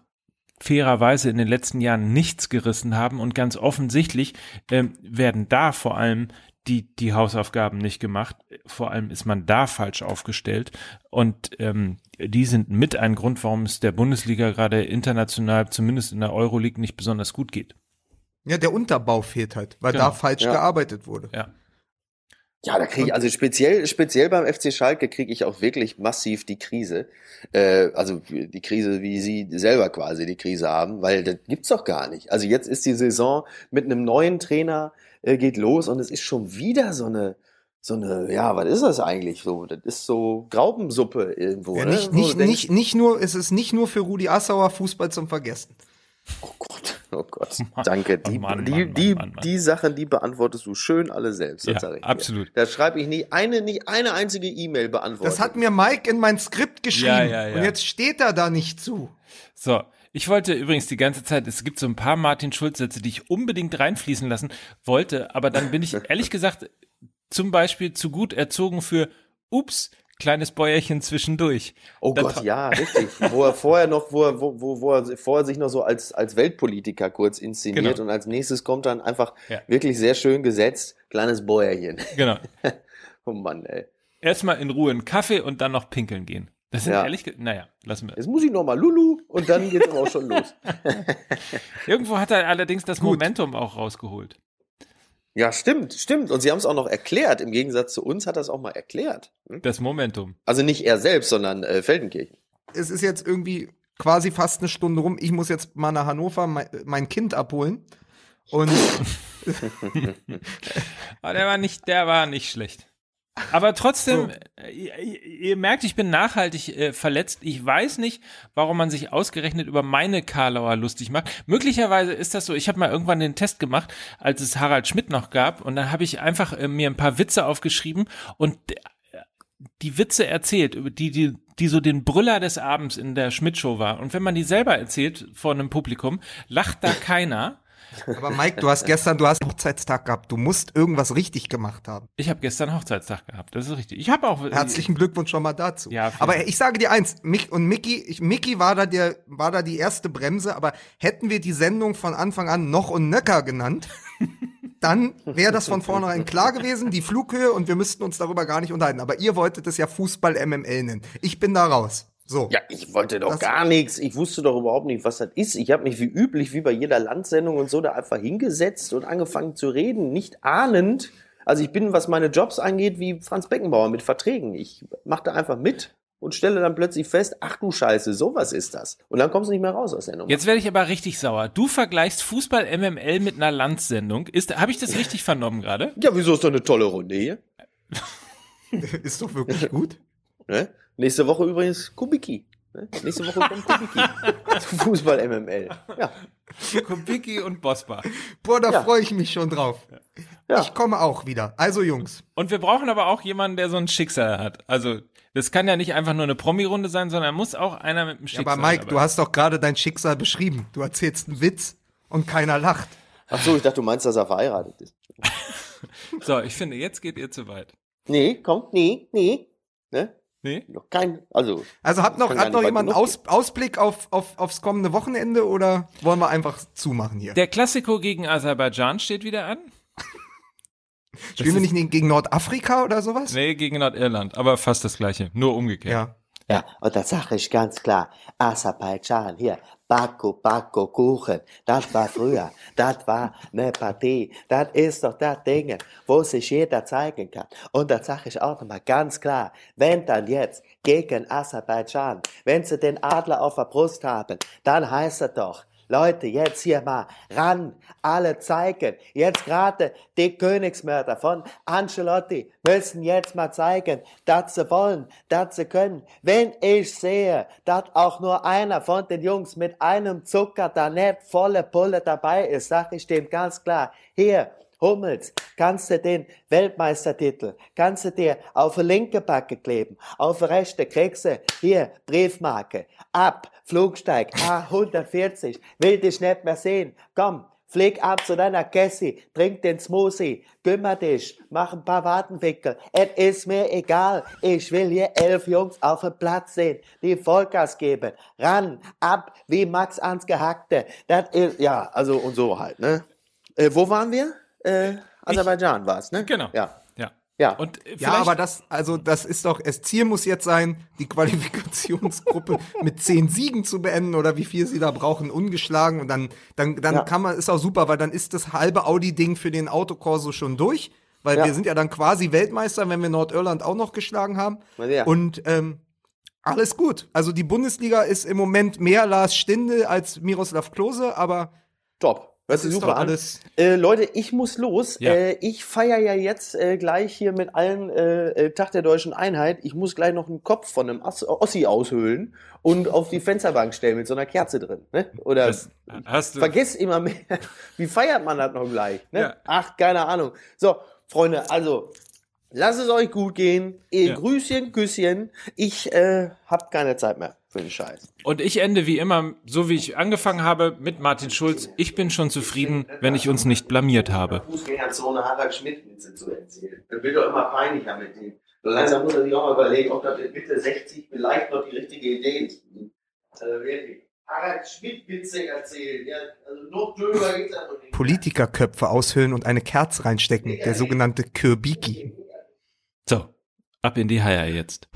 fairerweise in den letzten Jahren nichts gerissen haben und ganz offensichtlich ähm, werden da vor allem die, die Hausaufgaben nicht gemacht. Vor allem ist man da falsch aufgestellt und ähm, die sind mit ein Grund, warum es der Bundesliga gerade international, zumindest in der Euroleague, nicht besonders gut geht. Ja, der Unterbau fehlt halt, weil Genau. da falsch Ja. gearbeitet wurde. Ja. Ja, da kriege ich, also speziell, speziell beim FC Schalke kriege ich auch wirklich massiv die Krise. Äh, also die Krise, wie sie selber quasi die Krise haben, weil das gibt's doch gar nicht. Also jetzt ist die Saison mit einem neuen Trainer, äh, geht los und es ist schon wieder so eine, so eine, ja, was ist das eigentlich so? Das ist so Graupensuppe irgendwo, Ja, ne? nicht, Wo nicht, nicht, nicht nur, es ist nicht nur für Rudi Assauer Fußball zum Vergessen. Oh Gott, oh Gott, danke. Die, Mann, die, Mann, die, Mann, Mann, Mann. die Sachen, die beantwortest du schön alle selbst. das Ja, absolut. Da schreibe ich nie eine, nicht eine einzige E-Mail beantwortet. Das hat mir Mike in mein Skript geschrieben. Ja, ja, ja. Und jetzt steht er da nicht zu. So, ich wollte übrigens die ganze Zeit, es gibt so ein paar Martin Schulz-Sätze, die ich unbedingt reinfließen lassen wollte, aber dann bin ich ehrlich gesagt zum Beispiel zu gut erzogen für Ups, kleines Bäuerchen zwischendurch. Oh Dann Gott, ja, richtig. Wo er vorher noch, wo er, wo, wo, wo er vorher sich noch so als, als Weltpolitiker kurz inszeniert Genau. und als nächstes kommt dann einfach Ja. wirklich sehr schön gesetzt, kleines Bäuerchen. Genau. Oh Mann, ey. Erstmal in Ruhe einen Kaffee und dann noch pinkeln gehen. Das sind Ja. ehrlich, naja, lassen wir. Jetzt muss ich noch mal Lulu und dann geht's aber auch schon los. Irgendwo hat er allerdings das Momentum auch rausgeholt. Ja, stimmt, stimmt. Und sie haben es auch noch erklärt. Im Gegensatz zu uns hat er es auch mal erklärt. Hm? Das Momentum. Also nicht er selbst, sondern äh, Feldenkirchen. Es ist jetzt irgendwie quasi fast eine Stunde rum. Ich muss jetzt mal nach Hannover mein, mein Kind abholen. Und Aber der war nicht, der war nicht schlecht. Aber trotzdem, äh, ihr, ihr merkt, ich bin nachhaltig äh, verletzt. Ich weiß nicht, warum man sich ausgerechnet über meine Karlauer lustig macht. Möglicherweise ist das so. Ich habe mal irgendwann den Test gemacht, als es Harald Schmidt noch gab, und dann habe ich einfach äh, mir ein paar Witze aufgeschrieben und äh, die Witze erzählt, über die, die, die so den Brüller des Abends in der Schmidt-Show war. Und wenn man die selber erzählt vor einem Publikum, lacht da keiner. Aber Mike, du hast gestern, du hast Hochzeitstag gehabt. Du musst irgendwas richtig gemacht haben. Ich habe gestern Hochzeitstag gehabt, das ist richtig. Ich habe auch Herzlichen Glückwunsch schon mal dazu. Ja, aber ich sage dir eins, Mick und Mickey, ich, Mickey war da der, war da die erste Bremse, aber hätten wir die Sendung von Anfang an noch und nöcker genannt, dann wäre das von vornherein klar gewesen, die Flughöhe und wir müssten uns darüber gar nicht unterhalten. Aber ihr wolltet es ja Fußball MML nennen. Ich bin da raus. So. Ja, ich wollte doch Das- gar nichts. Ich wusste doch überhaupt nicht, was das ist. Ich habe mich wie üblich, wie bei jeder Landsendung und so, da einfach hingesetzt und angefangen zu reden, nicht ahnend. Also ich bin, was meine Jobs angeht, wie Franz Beckenbauer mit Verträgen. Ich mache da einfach mit und stelle dann plötzlich fest, ach du Scheiße, sowas ist das. Und dann kommst du nicht mehr raus aus der Nummer. Jetzt werde ich aber richtig sauer. Du vergleichst Fußball MML mit einer Landsendung. Ist, habe ich das richtig vernommen gerade? Ja, wieso ist doch eine tolle Runde hier? Ist doch wirklich gut. Ne? Nächste Woche übrigens Kubicki. Ne? Nächste Woche kommt Kubicki. Fußball MML. Ja. Kubicki und Bosbach. Boah, da Ja. freue ich mich schon drauf. Ja. Ich komme auch wieder. Also Jungs, Und wir brauchen aber auch jemanden, der so ein Schicksal hat. Also, das kann ja nicht einfach nur eine Promi-Runde sein, sondern muss auch einer mit einem ja, Schicksal. aber Mike, dabei du hast doch gerade dein Schicksal beschrieben. Du erzählst einen Witz und keiner lacht. Ach so, ich dachte, du meinst, dass er verheiratet ist. So, ich finde, jetzt geht ihr zu weit. Nee, kommt, nee, nee. Ne? Nee? Noch kein, also. Also hat noch, hat noch jemand Aus, Ausblick auf, auf, aufs kommende Wochenende oder wollen wir einfach zumachen hier? Der Klassiko gegen Aserbaidschan steht wieder an. Spielen wir nicht gegen Nordafrika oder sowas? Nee, gegen Nordirland, aber fast das gleiche, nur umgekehrt. Ja. Ja, und das sage ich ganz klar. Aserbaidschan, hier, Bako, Bako, Kuchen, das war früher, das war eine Partie, das ist doch das Ding, wo sich jeder zeigen kann. Und das sage ich auch nochmal ganz klar, wenn dann jetzt gegen Aserbaidschan, wenn sie den Adler auf der Brust haben, dann heißt es doch, Leute, jetzt hier mal ran, alle zeigen. Jetzt gerade die Königsmörder von Ancelotti müssen jetzt mal zeigen, dass sie wollen, dass sie können. Wenn ich sehe, dass auch nur einer von den Jungs mit einem Zucker da nicht volle Pulle dabei ist, sag ich dem ganz klar, hier, Hummels, kannst du den Weltmeistertitel, kannst du dir auf die linke Backe kleben, auf die rechte kriegst du hier Briefmarke, ab, Flugsteig, A140, will dich nicht mehr sehen, komm, flieg ab zu deiner Cassie, trink den Smoothie, kümmer dich, mach ein paar Wadenwickel, es ist mir egal, ich will hier elf Jungs auf dem Platz sehen, die Vollgas geben, ran, ab, wie Max ans Gehackte, das ist, Ja, also und so halt, ne? Äh, wo waren wir? Äh, Aserbaidschan war es, ne? Genau. Ja. Ja. Ja. Und äh, Ja, aber das, also das ist doch, das Ziel muss jetzt sein, die Qualifikationsgruppe mit zehn Siegen zu beenden oder wie viel sie da brauchen, ungeschlagen und dann, dann, dann Ja. kann man, ist auch super, weil dann ist das halbe Audi-Ding für den Autokorso schon durch, weil Ja. wir sind ja dann quasi Weltmeister, wenn wir Nordirland auch noch geschlagen haben. Ja. Und ähm, alles gut. Also die Bundesliga ist im Moment mehr Lars Stindl als Miroslav Klose, aber Top. Das ist super alles. Äh, Leute, ich muss los. Ja. Äh, ich feiere ja jetzt äh, gleich hier mit allen äh, äh, Tag der deutschen Einheit. Ich muss gleich noch einen Kopf von einem Os Ossi aushöhlen und auf die Fensterbank stellen mit so einer Kerze drin. Ne? Oder Das hast du. vergiss immer mehr. Wie feiert man das noch gleich? Ne? Ja. Ach, keine Ahnung. So, Freunde, also lasst es euch gut gehen. Ihr Ja. Grüßchen, Küsschen. Ich äh, hab keine Zeit mehr für den Scheiß. Und ich ende wie immer, so wie ich angefangen habe, mit Martin Schulz. Ich bin schon zufrieden, wenn ich uns nicht blamiert habe. Fußgängerzone Harald Schmidt-Witze zu erzählen. Wird doch immer peinlicher mit ihm. So langsam muss er sich auch mal überlegen, ob das mit Mitte 60 vielleicht noch die richtige Idee ist. Also wirklich. Harald Schmidt-Witze erzählen. Ja, also noch drüber geht's einfach nicht. Politikerköpfe aushöhlen und eine Kerze reinstecken, der sogenannte Kürbiki. So, ab in die Haie jetzt.